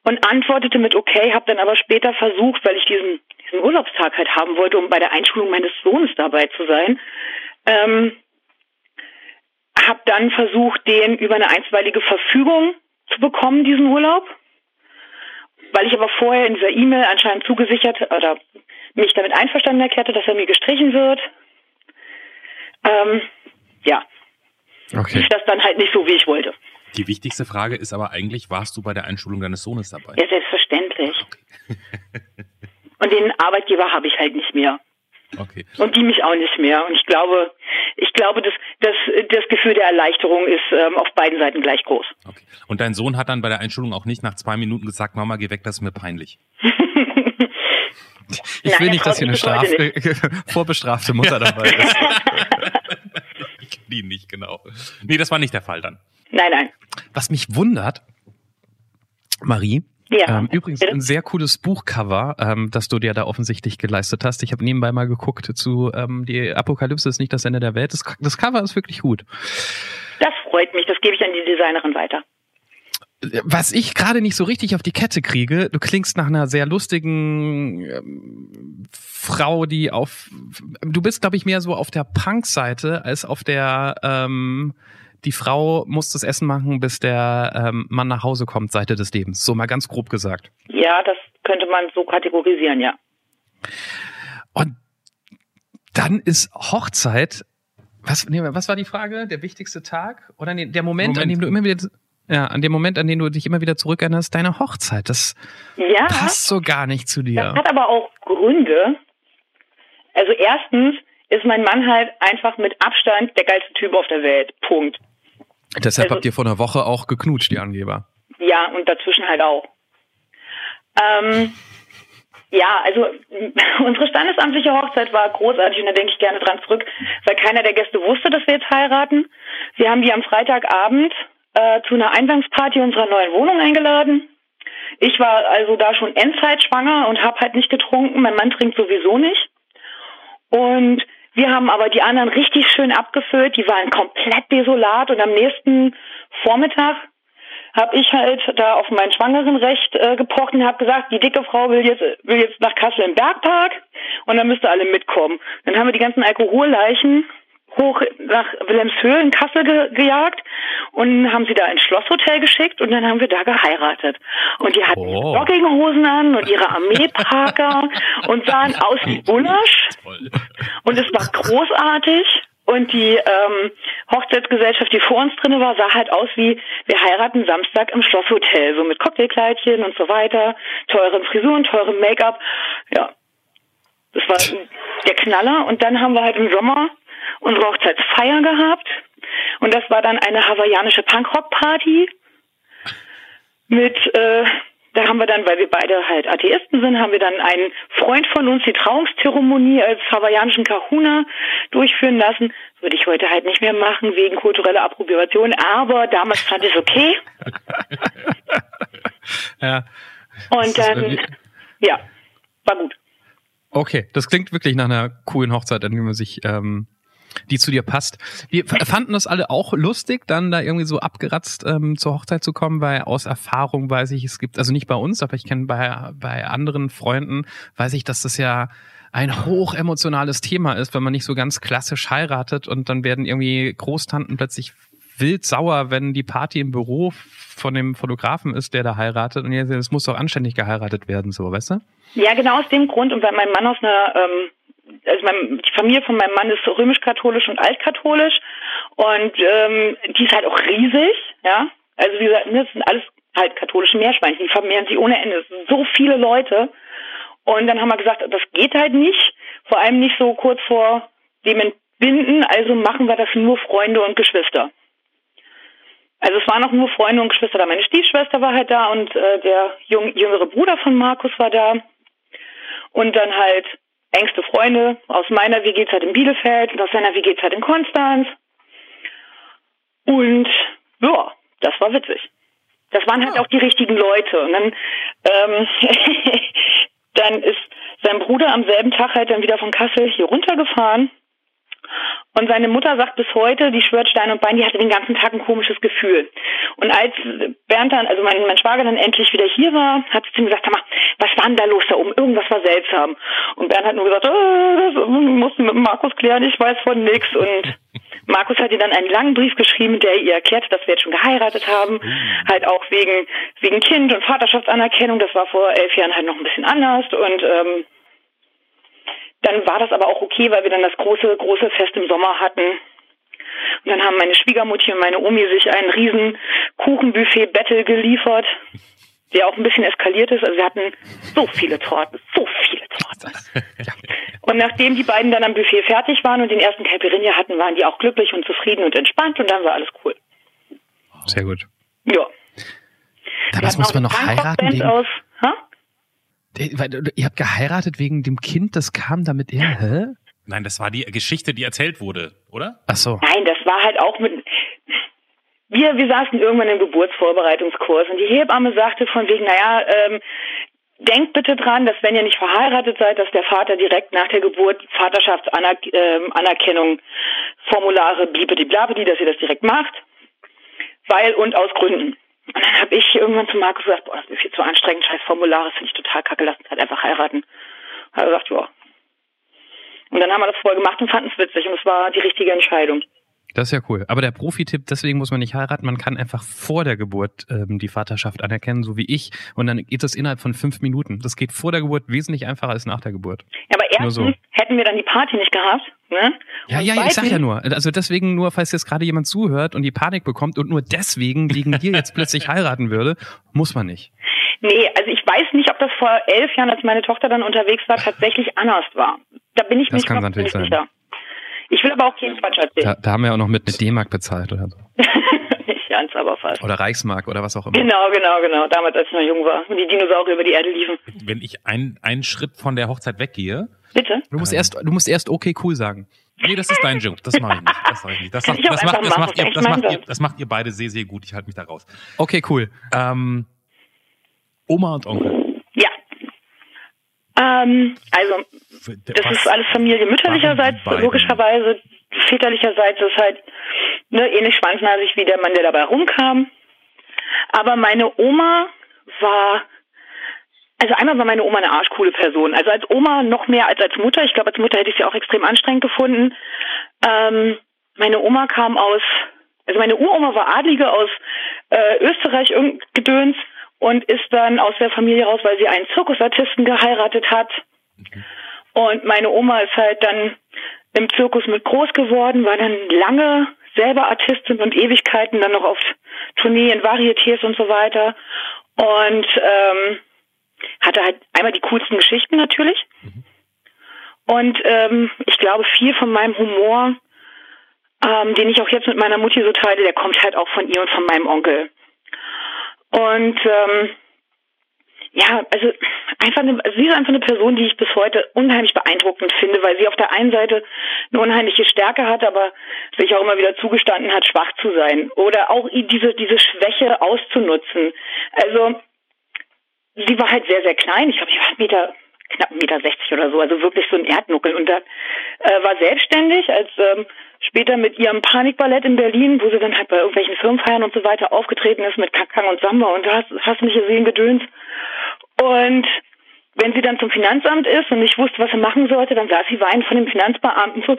und antwortete mit okay, habe dann aber später versucht, weil ich diesen, diesen Urlaubstag halt haben wollte, um bei der Einschulung meines Sohnes dabei zu sein, ähm, habe dann versucht, den über eine einstweilige Verfügung zu bekommen, diesen Urlaub. Weil ich aber vorher in dieser E-Mail anscheinend zugesichert oder mich damit einverstanden erklärte, dass er mir gestrichen wird. Ähm, ja, Okay. ist das dann halt nicht so, wie ich wollte. Die wichtigste Frage ist aber eigentlich, warst du bei der Einschulung deines Sohnes dabei? Ja, selbstverständlich. Und den Arbeitgeber habe ich halt nicht mehr. Okay. Und die mich auch nicht mehr. Und ich glaube, ich glaube, das, das, das Gefühl der Erleichterung ist ähm, auf beiden Seiten gleich groß. okay. Und dein Sohn hat dann bei der Einschulung auch nicht nach zwei Minuten gesagt, Mama, geh weg, das ist mir peinlich. Ich Nein, will nicht, dass hier eine Strafe, vorbestrafte Mutter dabei ist. Ich kenne ihn nicht, genau. Nee, das war nicht der Fall dann. Nein, nein. Was mich wundert, Marie, Ja. ähm, übrigens Bitte? ein sehr cooles Buchcover, ähm, das du dir da offensichtlich geleistet hast. Ich habe nebenbei mal geguckt zu ähm, Die Apokalypse ist nicht das Ende der Welt. Das, das Cover ist wirklich gut. Das freut mich. Das gebe ich an die Designerin weiter. Was ich gerade nicht so richtig auf die Kette kriege, du klingst nach einer sehr lustigen ähm, Frau, die auf, du bist, glaube ich, mehr so auf der Punk-Seite als auf der, ähm, die Frau muss das Essen machen, bis der ähm, Mann nach Hause kommt, Seite des Lebens. So mal ganz grob gesagt. Ja, das könnte man so kategorisieren, ja. Und dann ist Hochzeit, was, nee, was war die Frage? Der wichtigste Tag? Oder nee, der Moment, an Moment. dem du immer wieder, ja, an dem Moment, an dem du dich immer wieder zurückerinnerst, deine Hochzeit. Das Ja, passt so gar nicht zu das dir. hat aber auch Gründe. Also erstens ist mein Mann halt einfach mit Abstand der geilste Typ auf der Welt. Punkt. Deshalb also- habt ihr vor einer Woche auch geknutscht, die Angeber. Ja, und dazwischen halt auch. Ähm, ja, also unsere standesamtliche Hochzeit war großartig und da denke ich gerne dran zurück, weil keiner der Gäste wusste, dass wir jetzt heiraten. Wir haben die am Freitagabend äh, zu einer Eingangsparty unserer neuen Wohnung eingeladen. Ich war also da schon Endzeitschwanger und habe halt nicht getrunken. Mein Mann trinkt sowieso nicht. Und wir haben aber die anderen richtig schön abgefüllt. Die waren komplett desolat. Und am nächsten Vormittag habe ich halt da auf mein Schwangerenrecht äh, gepocht und habe gesagt, die dicke Frau will jetzt will jetzt nach Kassel im Bergpark und dann müsst ihr alle mitkommen. Dann haben wir die ganzen Alkoholleichen hoch nach Wilhelmshöhe in Kassel ge gejagt und haben sie da ins Schlosshotel geschickt und dann haben wir da geheiratet. Und die hatten Oh. Jogginghosen an und ihre Armeeparker und sahen aus wie Gulasch. Und es war großartig. Und die ähm, Hochzeitsgesellschaft, die vor uns drinne war, sah halt aus wie, wir heiraten Samstag im Schlosshotel, so mit Cocktailkleidchen und so weiter, teuren Frisuren, teurem Make-up. Ja, das war der Knaller. Und dann haben wir halt im Sommer unsere Hochzeitsfeier gehabt. Und das war dann eine hawaiianische Punkrock-Party mit äh, da haben wir dann, weil wir beide halt Atheisten sind, haben wir dann einen Freund von uns die Trauungszeremonie als hawaiianischen Kahuna durchführen lassen. Würde ich heute halt nicht mehr machen wegen kultureller Approbation, aber damals fand ich es okay. ja. Und dann, ja, war gut. Okay, das klingt wirklich nach einer coolen Hochzeit, an die man sich ähm, die zu dir passt. Wir fanden das alle auch lustig, dann da irgendwie so abgeratzt ähm, zur Hochzeit zu kommen, weil aus Erfahrung weiß ich, es gibt, also nicht bei uns, aber ich kenne bei, bei anderen Freunden, weiß ich, dass das ja ein hoch emotionales Thema ist, wenn man nicht so ganz klassisch heiratet und dann werden irgendwie Großtanten plötzlich wild sauer, wenn die Party im Büro von dem Fotografen ist, der da heiratet und es muss doch anständig geheiratet werden, so, weißt du? Ja, genau aus dem Grund und weil mein Mann aus einer ähm, also mein, die Familie von meinem Mann ist römisch-katholisch und altkatholisch und ähm, die ist halt auch riesig, ja. Also wie gesagt, das sind alles halt katholische Meerschweinchen, die vermehren sich ohne Ende. Es sind so viele Leute. Und dann haben wir gesagt, das geht halt nicht, vor allem nicht so kurz vor dem Entbinden, also machen wir das nur Freunde und Geschwister. Also es waren auch nur Freunde und Geschwister da. Meine Stiefschwester war halt da und äh, der jung, jüngere Bruder von Markus war da. Und dann halt engste Freunde aus meiner WG-Zeit in Bielefeld und aus seiner WG-Zeit in Konstanz. Und ja, das war witzig. Das waren halt auch die richtigen Leute. Und dann, ähm, dann ist sein Bruder am selben Tag halt dann wieder von Kassel hier runtergefahren und seine Mutter sagt bis heute, die schwört Stein und Bein, die hatte den ganzen Tag ein komisches Gefühl. Und als Bernd dann, also mein, mein Schwager dann endlich wieder hier war, hat sie ihm gesagt, mal, was war denn da los da oben? Irgendwas war seltsam. Und Bernd hat nur gesagt, oh, das mussten mit Markus klären, ich weiß von nix. Und Markus hat ihr dann einen langen Brief geschrieben, der ihr erklärt, dass wir jetzt schon geheiratet haben. Mhm. Halt auch wegen, wegen Kind und Vaterschaftsanerkennung. Das war vor elf Jahren halt noch ein bisschen anders. Und ähm, dann war das aber auch okay, weil wir dann das große, große Fest im Sommer hatten. Und dann haben meine Schwiegermutti und meine Omi sich einen riesen Kuchenbuffet-Battle geliefert, der auch ein bisschen eskaliert ist. Also wir hatten so viele Torten, so viele Torten. Und nachdem die beiden dann am Buffet fertig waren und den ersten Caipirinha hatten, waren die auch glücklich und zufrieden und entspannt und dann war alles cool. Sehr gut. Ja. Damals muss man noch heiraten. Aus? Ihr habt geheiratet wegen dem Kind, das kam damit er, hä? Nein, das war die Geschichte, die erzählt wurde, oder? Ach so. Nein, das war halt auch mit. Wir, wir saßen irgendwann im Geburtsvorbereitungskurs und die Hebamme sagte von wegen, naja, ähm, denkt bitte dran, dass wenn ihr nicht verheiratet seid, dass der Vater direkt nach der Geburt Vaterschaftsanerkennung ähm, Formulare blibidi blabidi, dass ihr das direkt macht. Weil und aus Gründen. Und dann habe ich irgendwann zu Markus gesagt, boah, das ist mir viel zu anstrengend, scheiß Formulare, finde ich total kacke, lass uns halt einfach heiraten. Hat er gesagt, ja. Und dann haben wir das vorher gemacht und fanden es witzig und es war die richtige Entscheidung. Das ist ja cool. Aber der Profi-Tipp, deswegen muss man nicht heiraten, man kann einfach vor der Geburt ähm, die Vaterschaft anerkennen, so wie ich. Und dann geht das innerhalb von fünf Minuten. Das geht vor der Geburt wesentlich einfacher als nach der Geburt. Ja, aber erstens so. hätten wir dann die Party nicht gehabt. Ne? Ja, ja, ja, ich sag ja nur. Also deswegen nur, falls jetzt gerade jemand zuhört und die Panik bekommt und nur deswegen wegen dir jetzt plötzlich heiraten würde, muss man nicht. Nee, also ich weiß nicht, ob das vor elf Jahren, als meine Tochter dann unterwegs war, tatsächlich anders war. Da bin ich das kann natürlich nicht sicher. Ich will aber auch keinen Quatsch erzählen. Da, da haben wir auch noch mit D-Mark bezahlt oder so. ganz, aber fast. Oder Reichsmark oder was auch immer. Genau, genau, genau. Damals, als ich noch jung war und die Dinosaurier über die Erde liefen. Wenn ich einen, einen Schritt von der Hochzeit weggehe. Bitte? Du musst ähm, erst, du musst erst okay cool sagen. Nee, das ist dein Joke. Das mache ich nicht. Das mache ich nicht. Das, das, das, macht, das, macht ihr, das, macht ihr, das macht ihr beide sehr, sehr gut. Ich halte mich da raus. Okay, cool. Ähm, Oma und Onkel. Ja. Ähm, also, das Was? ist alles Familie mütterlicherseits, logischerweise väterlicherseits ist halt ne, ähnlich schwanznasig wie der Mann, der dabei rumkam. Aber meine Oma war, also einmal war meine Oma eine arschcoole Person. Also als Oma noch mehr als als Mutter. Ich glaube, als Mutter hätte ich sie auch extrem anstrengend gefunden. Ähm, meine Oma kam aus, also meine Uroma war Adlige aus äh, Österreich Gedöns und ist dann aus der Familie raus, weil sie einen Zirkusartisten geheiratet hat. Mhm. Und meine Oma ist halt dann im Zirkus mit groß geworden, war dann lange selber Artistin und Ewigkeiten dann noch auf Tournee in Varietés und so weiter. Und ähm, hatte halt einmal die coolsten Geschichten natürlich. Mhm. Und ähm, ich glaube, viel von meinem Humor, ähm, den ich auch jetzt mit meiner Mutti so teile, der kommt halt auch von ihr und von meinem Onkel. Und ähm, ja, also einfach eine, sie ist einfach eine Person, die ich bis heute unheimlich beeindruckend finde, weil sie auf der einen Seite eine unheimliche Stärke hat, aber sich auch immer wieder zugestanden hat, schwach zu sein oder auch diese diese Schwäche auszunutzen. Also sie war halt sehr sehr klein. Ich glaube, ich war Meter knapp 1,60 Meter oder so, also wirklich so ein Erdnuckel und da äh, war selbstständig als ähm, später mit ihrem Panikballett in Berlin, wo sie dann halt bei irgendwelchen Firmenfeiern und so weiter aufgetreten ist mit Kakang und Samba und hast, hast mich gesehen gedöns. Und wenn sie dann zum Finanzamt ist und nicht wusste, was sie machen sollte, dann saß sie weinend von dem Finanzbeamten so,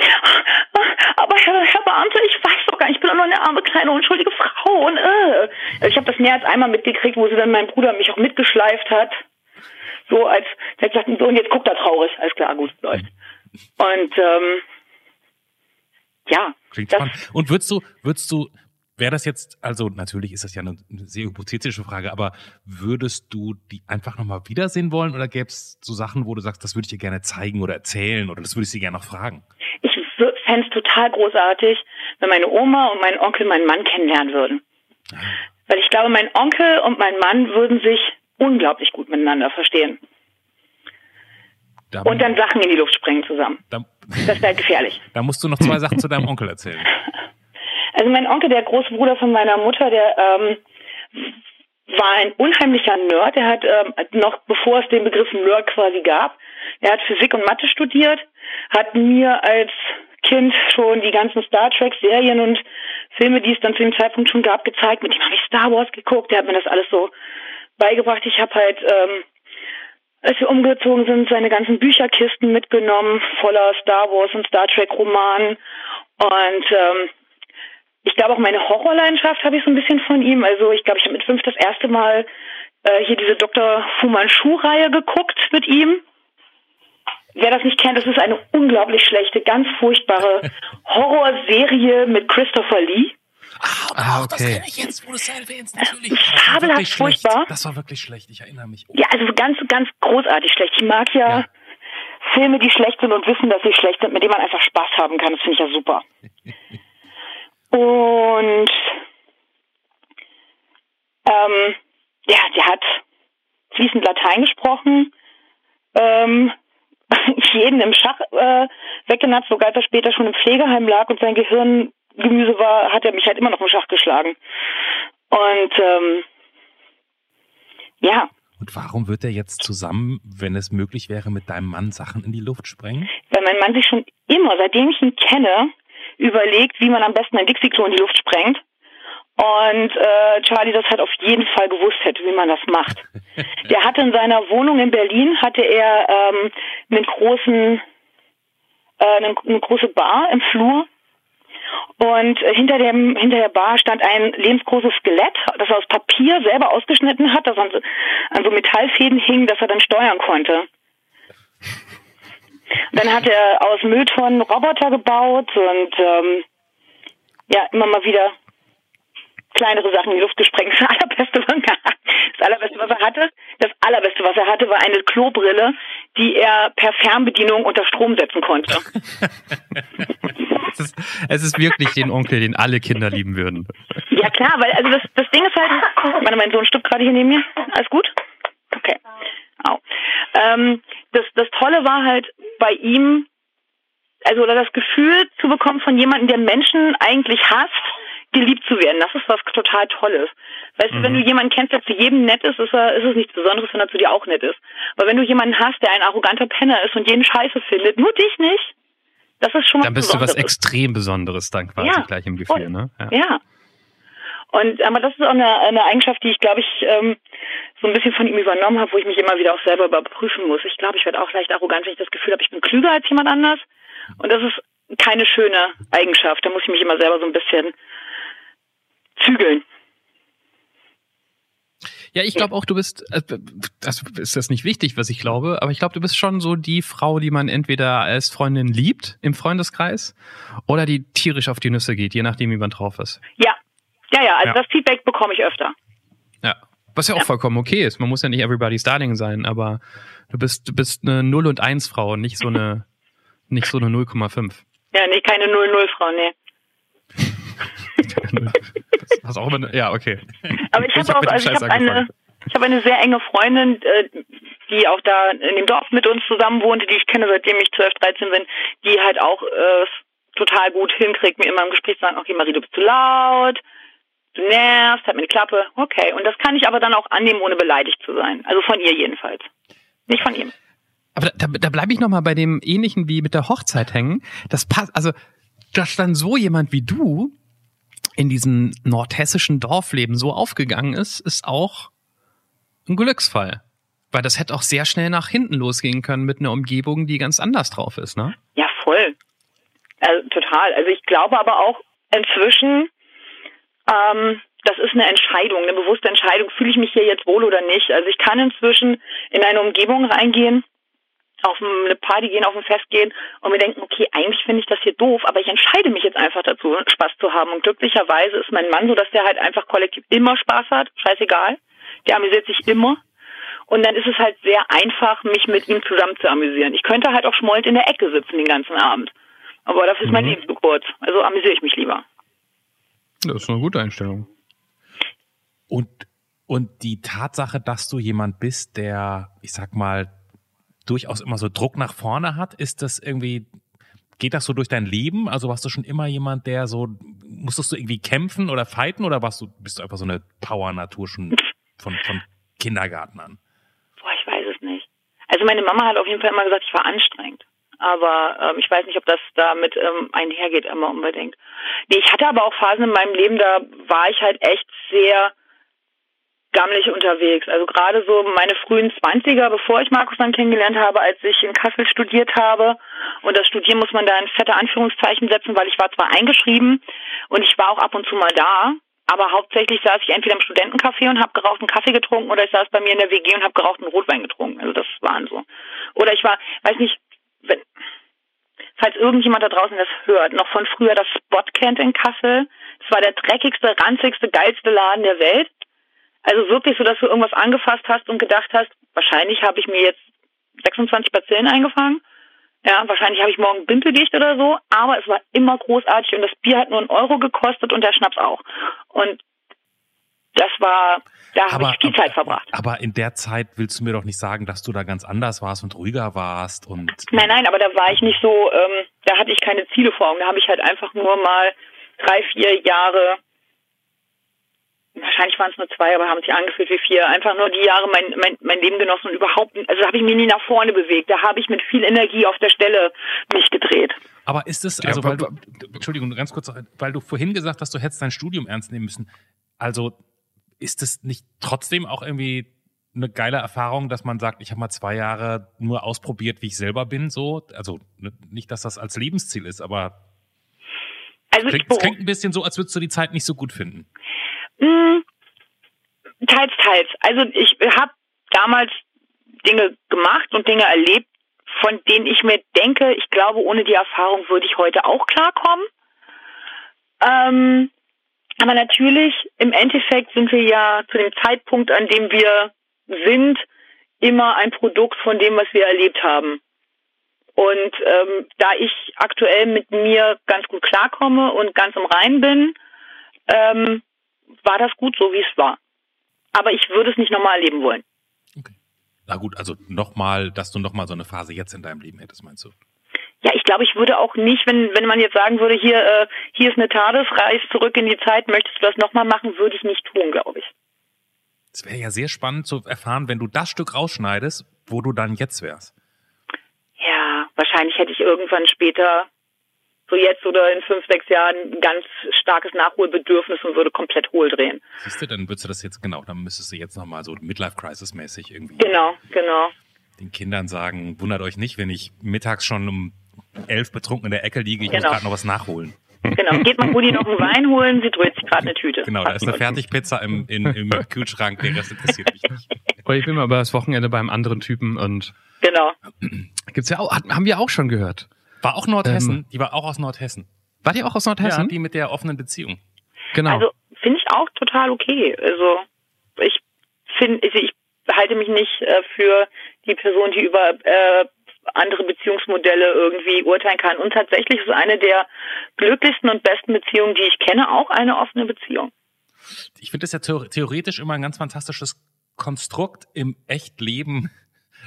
aber Herr, Herr Beamter, ich weiß doch gar nicht, ich bin doch nur eine arme, kleine, unschuldige Frau. Und, äh. Ich habe das mehr als einmal mitgekriegt, wo sie dann mein Bruder mich auch mitgeschleift hat. So als, der hat gesagt, so, und jetzt guckt er traurig. Alles klar, gut, läuft. Und ähm, ja. Klingt spannend. Und würdest du, würdest du, wäre das jetzt, also natürlich ist das ja eine, sehr hypothetische Frage, aber würdest du die einfach nochmal wiedersehen wollen oder gäbe es so Sachen, wo du sagst, das würde ich dir gerne zeigen oder erzählen oder das würde ich sie gerne noch fragen? Ich fände es total großartig, wenn meine Oma und mein Onkel meinen Mann kennenlernen würden. Ah. Weil ich glaube, mein Onkel und mein Mann würden sich unglaublich gut miteinander verstehen. Da und dann Sachen in die Luft sprengen zusammen. Da, das wäre gefährlich. Da musst du noch zwei Sachen zu deinem Onkel erzählen. Also mein Onkel, der große Bruder von meiner Mutter, der ähm, war ein unheimlicher Nerd. Der hat ähm, noch bevor es den Begriff Nerd quasi gab, er hat Physik und Mathe studiert, hat mir als Kind schon die ganzen Star Trek Serien und Filme, die es dann zu dem Zeitpunkt schon gab, gezeigt. Mit dem habe ich Star Wars geguckt. Der hat mir das alles so beigebracht. Ich habe halt ähm, als wir umgezogen sind, seine ganzen Bücherkisten mitgenommen, voller Star Wars und Star Trek Romanen. Und ähm, ich glaube auch meine Horrorleidenschaft habe ich so ein bisschen von ihm. Also ich glaube, ich habe mit fünf das erste Mal äh, hier diese Dr. Fu Manchu-Reihe geguckt mit ihm. Wer das nicht kennt, das ist eine unglaublich schlechte, ganz furchtbare Horrorserie mit Christopher Lee. Ah, ah okay. Das kenne ich jetzt, wo du es erwähnst, natürlich. Fabelhaft furchtbar. Das war wirklich schlecht, ich erinnere mich. Oh. Ja, also ganz, ganz großartig schlecht. Ich mag ja, ja, Filme, die schlecht sind und wissen, dass sie schlecht sind, mit denen man einfach Spaß haben kann. Das finde ich ja super. und ähm, ja, der hat fließend Latein gesprochen. Ähm, jeden im Schach äh, weggenatzt, sogar als er später schon im Pflegeheim lag und sein Gehirn Gemüse war, hat er mich halt immer noch im Schach geschlagen. Und ähm, ja. Und warum wird er jetzt zusammen, wenn es möglich wäre, mit deinem Mann Sachen in die Luft sprengen? Weil mein Mann sich schon immer, seitdem ich ihn kenne, überlegt, wie man am besten ein Dixie-Klo in die Luft sprengt. Und äh, Charlie das halt auf jeden Fall gewusst hätte, wie man das macht. Der hatte in seiner Wohnung in Berlin, hatte er ähm, einen großen, äh, eine, eine große Bar im Flur und hinter dem, hinter der Bar stand ein lebensgroßes Skelett, das er aus Papier selber ausgeschnitten hat, das an so, an so Metallfäden hing, dass er dann steuern konnte. Dann hat er aus Mülltonnen Roboter gebaut und ähm, ja, immer mal wieder kleinere Sachen in die Luft gesprengt. Das allerbeste, das allerbeste, was er hatte, das allerbeste, was er hatte, war eine Klobrille, die er per Fernbedienung unter Strom setzen konnte. es, ist, es ist wirklich den Onkel, den alle Kinder lieben würden. Ja klar, weil also das, das Ding ist halt, warte, mein Sohn stückt gerade hier neben mir. Alles gut? Okay. Au. Ähm, das, das Tolle war halt bei ihm, also oder das Gefühl zu bekommen von jemandem, der Menschen eigentlich hasst, geliebt zu werden. Das ist was total Tolles. Weißt mhm. du, wenn du mhm. jemanden kennst, der zu jedem nett ist, ist, er, ist es nichts Besonderes, wenn er zu dir auch nett ist. Aber wenn du jemanden hast, der ein arroganter Penner ist und jeden Scheiße findet, nur dich nicht, das ist schon was Dann bist Besonderes. du was extrem Besonderes dann quasi ja, gleich im Gefühl, ne? Ja. ja. Und aber das ist auch eine, eine Eigenschaft, die ich glaube ich ähm, so ein bisschen von ihm übernommen habe, wo ich mich immer wieder auch selber überprüfen muss. Ich glaube, ich werde auch leicht arrogant, wenn ich das Gefühl habe, ich bin klüger als jemand anders. Und das ist keine schöne Eigenschaft. Da muss ich mich immer selber so ein bisschen zügeln. Ja, ich glaube auch, du bist, äh, das ist das nicht wichtig, was ich glaube, aber ich glaube, du bist schon so die Frau, die man entweder als Freundin liebt im Freundeskreis oder die tierisch auf die Nüsse geht, je nachdem, wie man drauf ist. Ja, ja, ja, also ja. das Feedback bekomme ich öfter. Ja, was ja auch ja. vollkommen okay ist. Man muss ja nicht everybody's darling sein, aber du bist, du bist eine 0 und 1 Frau, nicht so eine, nicht so eine 0,5. Ja, nee, keine 0-0 Frau, nee. hast auch immer, ja, okay. Aber ich habe auch, also ich habe eine, Ich habe eine sehr enge Freundin, äh, die auch da in dem Dorf mit uns zusammen wohnte, die ich kenne, seitdem ich 12, 13 bin, die halt auch äh, total gut hinkriegt, mir immer im Gespräch zu sagen, okay, Marie, du bist zu laut, du nervst, halt mir die Klappe, okay. Und das kann ich aber dann auch annehmen, ohne beleidigt zu sein. Also von ihr jedenfalls. Nicht von ihm. Aber da, da bleibe ich nochmal bei dem ähnlichen wie mit der Hochzeit hängen. Das passt, also, dass dann so jemand wie du in diesem nordhessischen Dorfleben so aufgegangen ist, ist auch ein Glücksfall. Weil das hätte auch sehr schnell nach hinten losgehen können mit einer Umgebung, die ganz anders drauf ist, ne? Ja, voll. Also, total. Also ich glaube aber auch inzwischen, ähm, das ist eine Entscheidung, eine bewusste Entscheidung, fühle ich mich hier jetzt wohl oder nicht. Also ich kann inzwischen in eine Umgebung reingehen, auf eine Party gehen, auf ein Fest gehen und mir denken, okay, eigentlich finde ich das hier doof, aber ich entscheide mich jetzt einfach dazu, Spaß zu haben. Und glücklicherweise ist mein Mann so, dass der halt einfach kollektiv immer Spaß hat, scheißegal. Der amüsiert sich immer. Und dann ist es halt sehr einfach, mich mit ihm zusammen zu amüsieren. Ich könnte halt auch schmollend in der Ecke sitzen den ganzen Abend. Aber dafür ist mein mhm. Leben zu kurz. Also amüsiere ich mich lieber. Das ist eine gute Einstellung. Und, und die Tatsache, dass du jemand bist, der, ich sag mal, durchaus immer so Druck nach vorne hat, ist das irgendwie, geht das so durch dein Leben? Also warst du schon immer jemand, der so, musstest du irgendwie kämpfen oder fighten oder warst du, bist du einfach so eine Power-Natur schon von, von Kindergarten an? Boah, ich weiß es nicht. Also meine Mama hat auf jeden Fall immer gesagt, ich war anstrengend aber ähm, ich weiß nicht, ob das damit ähm, einhergeht immer unbedingt. Nee, ich hatte aber auch Phasen in meinem Leben, da war ich halt echt sehr gammelig unterwegs. Also gerade so meine frühen Zwanziger, bevor ich Markus dann kennengelernt habe, als ich in Kassel studiert habe. Und das Studieren muss man da in fette Anführungszeichen setzen, weil ich war zwar eingeschrieben und ich war auch ab und zu mal da, aber hauptsächlich saß ich entweder im Studentencafé und habe gerauchten Kaffee getrunken oder ich saß bei mir in der WG und habe gerauchten Rotwein getrunken. Also das waren so. Oder ich war, weiß nicht, wenn, falls irgendjemand da draußen das hört, noch von früher das Spot kennt in Kassel. Das war der dreckigste, ranzigste, geilste Laden der Welt. Also wirklich so, dass du irgendwas angefasst hast und gedacht hast, wahrscheinlich habe ich mir jetzt 26 Bazillen eingefangen. Ja, wahrscheinlich habe ich morgen Bimpeldicht oder so, aber es war immer großartig und das Bier hat nur einen Euro gekostet und der Schnaps auch. Und das war, da habe ich viel Zeit verbracht. Aber in der Zeit willst du mir doch nicht sagen, dass du da ganz anders warst und ruhiger warst und. Nein, nein, aber da war ich nicht so, ähm, da hatte ich keine Ziele vor Augen. Da habe ich halt einfach nur mal drei, vier Jahre, wahrscheinlich waren es nur zwei, aber haben sich angefühlt wie vier, einfach nur die Jahre mein, mein, mein Leben genossen und überhaupt, also da habe ich mich nie nach vorne bewegt. Da habe ich mit viel Energie auf der Stelle mich gedreht. Aber ist es, also ja, weil du, Entschuldigung, ganz kurz, weil du vorhin gesagt hast, du hättest dein Studium ernst nehmen müssen. Also ist es nicht trotzdem auch irgendwie eine geile Erfahrung, dass man sagt, ich habe mal zwei Jahre nur ausprobiert, wie ich selber bin, so? Also ne, nicht, dass das als Lebensziel ist, aber also klingt, es klingt ein bisschen so, als würdest du die Zeit nicht so gut finden. Hm, teils, teils. Also ich habe damals Dinge gemacht und Dinge erlebt, von denen ich mir denke, ich glaube, ohne die Erfahrung würde ich heute auch klarkommen. Ähm, aber natürlich, im Endeffekt sind wir ja zu dem Zeitpunkt, an dem wir sind, immer ein Produkt von dem, was wir erlebt haben. Und ähm, da ich aktuell mit mir ganz gut klarkomme und ganz im Rein bin, ähm, war das gut so, wie es war. Aber ich würde es nicht nochmal erleben wollen. Okay. Na gut, also nochmal, dass du nochmal so eine Phase jetzt in deinem Leben hättest, meinst du? Ja, ich glaube, ich würde auch nicht, wenn, wenn man jetzt sagen würde, hier, äh, hier ist eine TARDIS, reis zurück in die Zeit, möchtest du das nochmal machen, würde ich nicht tun, glaube ich. Es wäre ja sehr spannend zu erfahren, wenn du das Stück rausschneidest, wo du dann jetzt wärst. Ja, wahrscheinlich hätte ich irgendwann später, so jetzt oder in fünf, sechs Jahren, ein ganz starkes Nachholbedürfnis und würde komplett hohl drehen. Siehst du, dann würdest du das jetzt, genau, dann müsstest du jetzt nochmal so Midlife-Crisis-mäßig irgendwie. Genau, genau. Den Kindern sagen, wundert euch nicht, wenn ich mittags schon um elf betrunken in der Ecke liege, ich genau. muss gerade noch was nachholen. Genau, geht mal Mutti noch einen Wein holen, sie dreht sich gerade eine Tüte. Genau, da ist eine Fertigpizza im, in, im Kühlschrank, der Rest interessiert mich nicht. Ich bin mal über das Wochenende beim anderen Typen und Genau. Gibt's ja auch, haben wir auch schon gehört. War auch Nordhessen, ähm, die war auch aus Nordhessen. War die auch aus Nordhessen? Ja, die mit der offenen Beziehung. Genau. Also finde ich auch total okay. Also ich finde, also ich halte mich nicht äh, für die Person, die über äh, andere Beziehungsmodelle irgendwie urteilen kann. Und tatsächlich ist eine der glücklichsten und besten Beziehungen, die ich kenne, auch eine offene Beziehung. Ich finde es ja theoretisch immer ein ganz fantastisches Konstrukt im Echtleben,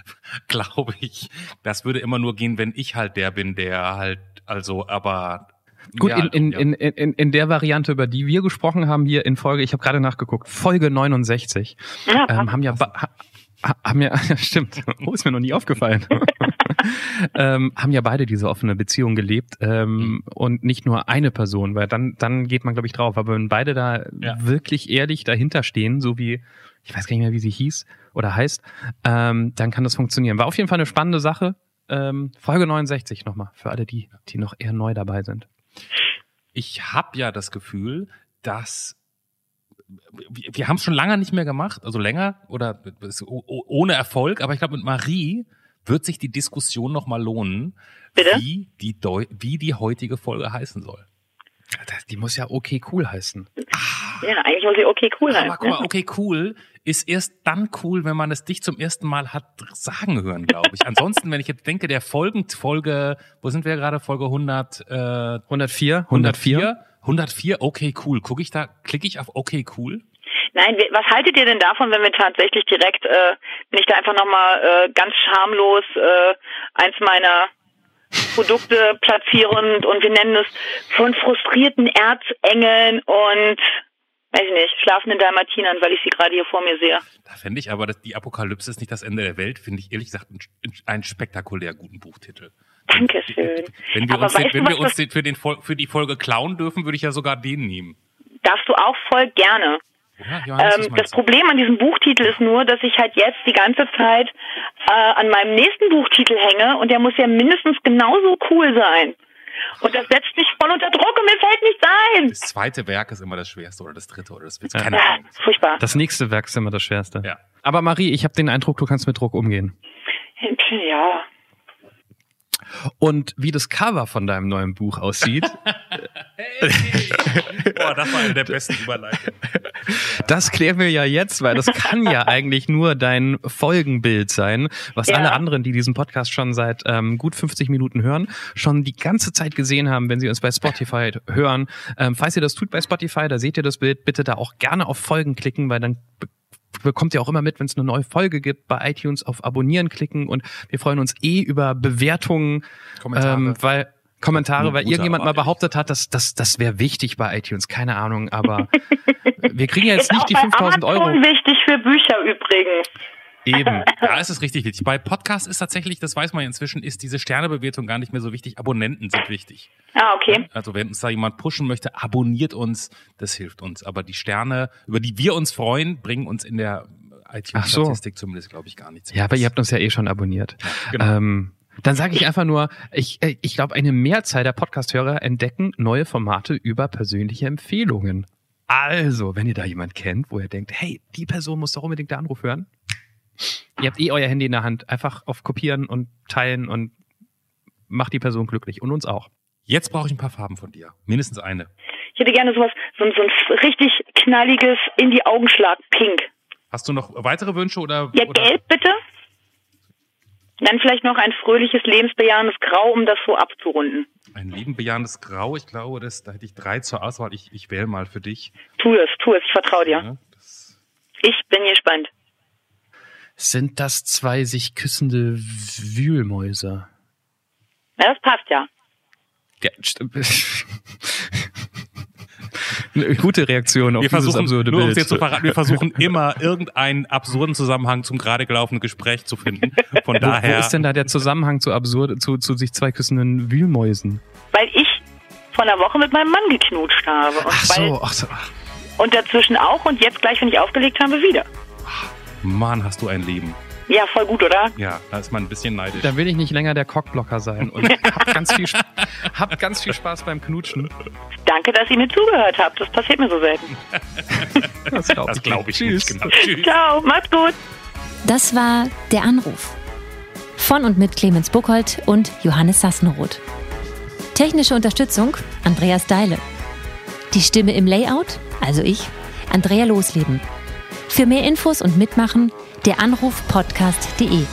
glaube ich, das würde immer nur gehen, wenn ich halt der bin, der halt, also, aber Gut, ja, in, in, ja. in, in, in der Variante, über die wir gesprochen haben, hier in Folge, ich habe gerade nachgeguckt, Folge 69, ja, ähm, haben ja ha, haben ja, stimmt, oh, ist mir noch nie aufgefallen. ähm, haben ja beide diese offene Beziehung gelebt ähm, mhm. und nicht nur eine Person, weil dann, dann geht man, glaube ich, drauf. Aber wenn beide da ja. wirklich ehrlich dahinter stehen, so wie, ich weiß gar nicht mehr, wie sie hieß oder heißt, ähm, dann kann das funktionieren. War auf jeden Fall eine spannende Sache. Ähm, Folge 69 nochmal, für alle die, die noch eher neu dabei sind ich habe ja das Gefühl, dass wir, wir haben es schon lange nicht mehr gemacht, also länger oder ohne Erfolg, aber ich glaube mit Marie wird sich die Diskussion noch mal lohnen, Bitte? wie die Deu wie die heutige Folge heißen soll. Die muss ja okay cool heißen. Ja, eigentlich muss sie okay cool heißen. Aber guck mal, okay cool ist erst dann cool, wenn man es dich zum ersten Mal hat sagen hören, glaube ich. Ansonsten, wenn ich jetzt denke, der Folgen, Folge, wo sind wir gerade? Folge 100, äh, 104, 104, 104, okay cool. Gucke ich da, klicke ich auf okay cool? Nein, was haltet ihr denn davon, wenn wir tatsächlich direkt, äh, wenn ich da einfach nochmal äh, ganz schamlos äh, eins meiner Produkte platzieren und wir nennen es von frustrierten Erzengeln und weiß ich nicht, schlafenden Dalmatinern, weil ich sie gerade hier vor mir sehe. Da fände ich aber, dass die Apokalypse ist nicht das Ende der Welt, finde ich ehrlich gesagt einen spektakulär guten Buchtitel. Dankeschön. Wenn wir uns, den, wenn wir uns den für, den, für die Folge klauen dürfen, würde ich ja sogar den nehmen. Darfst du auch voll gerne. Ja, Johannes, ähm, das Problem an diesem Buchtitel ist nur, dass ich halt jetzt die ganze Zeit äh, an meinem nächsten Buchtitel hänge und der muss ja mindestens genauso cool sein. Und das setzt mich voll unter Druck und mir fällt nichts ein. Das zweite Werk ist immer das schwerste oder das dritte oder das wird keine ja, Furchtbar. Das nächste Werk ist immer das schwerste. Ja. Aber Marie, ich habe den Eindruck, du kannst mit Druck umgehen. Ja, und wie das Cover von deinem neuen Buch aussieht. hey. Boah, das war eine der besten Überleitungen. Das klären wir ja jetzt, weil das kann ja eigentlich nur dein Folgenbild sein, was ja. alle anderen, die diesen Podcast schon seit ähm, gut 50 Minuten hören, schon die ganze Zeit gesehen haben, wenn sie uns bei Spotify hören. Ähm, falls ihr das tut bei Spotify, da seht ihr das Bild, bitte da auch gerne auf Folgen klicken, weil dann bekommt ihr auch immer mit, wenn es eine neue Folge gibt, bei iTunes auf Abonnieren klicken und wir freuen uns eh über Bewertungen, Kommentare. Ähm, weil Kommentare, weil irgendjemand mal behauptet hat, dass das das wäre wichtig bei iTunes, keine Ahnung, aber wir kriegen ja jetzt nicht die 5000 Euro. wichtig für Bücher übrigens. Eben, da ist es richtig wichtig. Bei Podcasts ist tatsächlich, das weiß man ja inzwischen, ist diese Sternebewertung gar nicht mehr so wichtig. Abonnenten sind wichtig. Ah, okay. Also wenn uns da jemand pushen möchte, abonniert uns, das hilft uns. Aber die Sterne, über die wir uns freuen, bringen uns in der iTunes-Statistik so. zumindest, glaube ich, gar nichts. Ja, aber ihr habt uns ja eh schon abonniert. Ja, genau. Ähm, dann sage ich einfach nur, ich, äh, ich glaube, eine Mehrzahl der Podcast-Hörer entdecken neue Formate über persönliche Empfehlungen. Also, wenn ihr da jemand kennt, wo ihr denkt, hey, die Person muss doch unbedingt der Anruf hören, Ihr habt eh euer Handy in der Hand. Einfach auf Kopieren und Teilen und macht die Person glücklich und uns auch. Jetzt brauche ich ein paar Farben von dir. Mindestens eine. Ich hätte gerne sowas, so, so ein richtig knalliges in die Augenschlag Pink. Hast du noch weitere Wünsche oder? Ja, oder? gelb bitte. Dann vielleicht noch ein fröhliches, lebensbejahendes Grau, um das so abzurunden. Ein lebensbejahendes Grau, ich glaube, das, da hätte ich drei zur Auswahl. Ich, ich wähle mal für dich. Tu es, tu es, ich vertraue dir. Ja, ich bin gespannt. Sind das zwei sich küssende Wühlmäuse? Ja, das passt ja. ja Eine gute Reaktion auf wir dieses absurde nur, Bild. Jetzt zu verraten, wir versuchen immer irgendeinen absurden Zusammenhang zum gerade gelaufenen Gespräch zu finden. Von daher. Wo ist denn da der Zusammenhang zu absurd, zu, zu sich zwei küssenden Wühlmäusen? Weil ich vor einer Woche mit meinem Mann geknutscht habe. Und ach so, ach so. Und dazwischen auch und jetzt gleich, wenn ich aufgelegt habe, wieder. Mann, hast du ein Leben. Ja, voll gut, oder? Ja, da ist man ein bisschen neidisch. Da will ich nicht länger der Cockblocker sein und hab ganz viel, hab ganz viel Spaß beim Knutschen. Danke, dass ihr mir zugehört habt. Das passiert mir so selten. das glaube ich, glaub ich Tschüss. Genau. Tschüss. Ciao, macht's gut. Das war Der Anruf. Von und mit Clemens Buchholz und Johannes Sassenroth. Technische Unterstützung Andreas Deile. Die Stimme im Layout, also ich, Andrea Losleben. Für mehr Infos und Mitmachen der Anrufpodcast.de.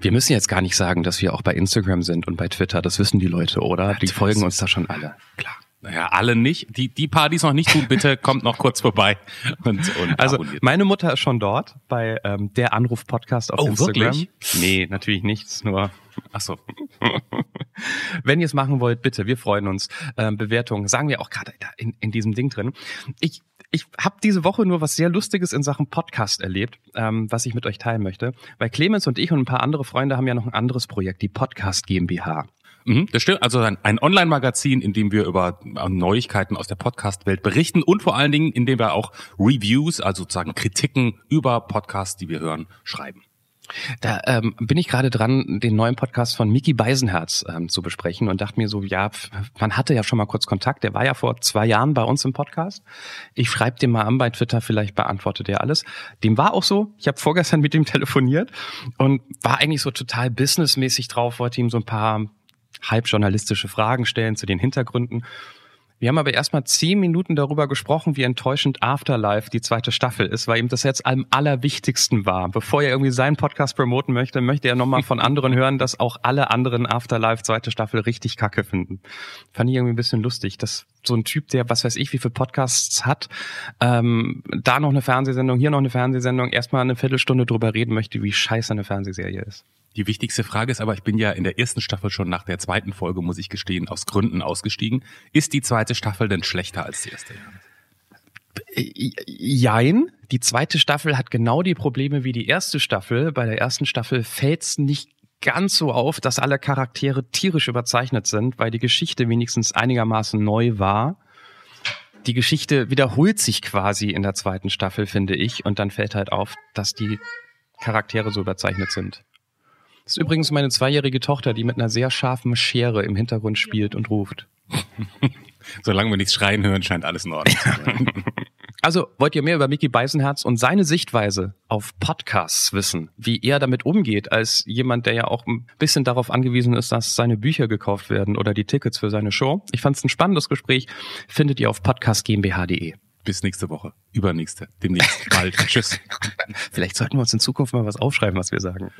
Wir müssen jetzt gar nicht sagen, dass wir auch bei Instagram sind und bei Twitter. Das wissen die Leute, oder? Die folgen uns da schon alle. Klar. Naja, alle nicht. Die, die paar, die es noch nicht tun, bitte kommt noch kurz vorbei. Und, und Also abonniert. meine Mutter ist schon dort bei ähm, der Anruf-Podcast auf Oh, Instagram. wirklich? Nee, natürlich nichts, nur Ach so. Wenn ihr es machen wollt, bitte, wir freuen uns. Ähm, Bewertungen, sagen wir auch gerade in, in diesem Ding drin. Ich, ich habe diese Woche nur was sehr Lustiges in Sachen Podcast erlebt, ähm, was ich mit euch teilen möchte. Weil Clemens und ich und ein paar andere Freunde haben ja noch ein anderes Projekt, die Podcast GmbH. Mhm, das stimmt. Also ein, ein Online-Magazin, in dem wir über äh, Neuigkeiten aus der Podcast-Welt berichten und vor allen Dingen, in dem wir auch Reviews, also sozusagen Kritiken über Podcasts, die wir hören, schreiben. Da ähm, bin ich gerade dran, den neuen Podcast von Miki Beisenherz ähm, zu besprechen und dachte mir so, ja, man hatte ja schon mal kurz Kontakt. Der war ja vor zwei Jahren bei uns im Podcast. Ich schreibe dem mal an bei Twitter, vielleicht beantwortet er alles. Dem war auch so. Ich habe vorgestern mit ihm telefoniert und war eigentlich so total businessmäßig drauf, wollte ihm so ein paar halbjournalistische Fragen stellen zu den Hintergründen. Wir haben aber erstmal zehn Minuten darüber gesprochen, wie enttäuschend Afterlife die zweite Staffel ist, weil ihm das jetzt am allerwichtigsten war. Bevor er irgendwie seinen Podcast promoten möchte, möchte er nochmal von anderen hören, dass auch alle anderen Afterlife zweite Staffel richtig kacke finden. Fand ich irgendwie ein bisschen lustig, dass so ein Typ, der was weiß ich, wie viele Podcasts hat, ähm, da noch eine Fernsehsendung, hier noch eine Fernsehsendung, erstmal eine Viertelstunde drüber reden möchte, wie scheiße eine Fernsehserie ist. Die wichtigste Frage ist aber, ich bin ja in der ersten Staffel schon nach der zweiten Folge, muss ich gestehen, aus Gründen ausgestiegen. Ist die zweite Staffel denn schlechter als die erste? Jein. Die zweite Staffel hat genau die Probleme wie die erste Staffel. Bei der ersten Staffel fällt's nicht ganz so auf, dass alle Charaktere tierisch überzeichnet sind, weil die Geschichte wenigstens einigermaßen neu war. Die Geschichte wiederholt sich quasi in der zweiten Staffel, finde ich, und dann fällt halt auf, dass die Charaktere so überzeichnet sind. Das ist übrigens meine zweijährige Tochter, die mit einer sehr scharfen Schere im Hintergrund spielt und ruft. Solange wir nichts schreien hören, scheint alles in Ordnung. zu sein. Also, wollt ihr mehr über Mickey Beisenherz und seine Sichtweise auf Podcasts wissen, wie er damit umgeht, als jemand, der ja auch ein bisschen darauf angewiesen ist, dass seine Bücher gekauft werden oder die Tickets für seine Show? Ich fand es ein spannendes Gespräch, findet ihr auf podcastgmbh.de. Bis nächste Woche. Übernächste. Demnächst. Bald. Tschüss. Vielleicht sollten wir uns in Zukunft mal was aufschreiben, was wir sagen.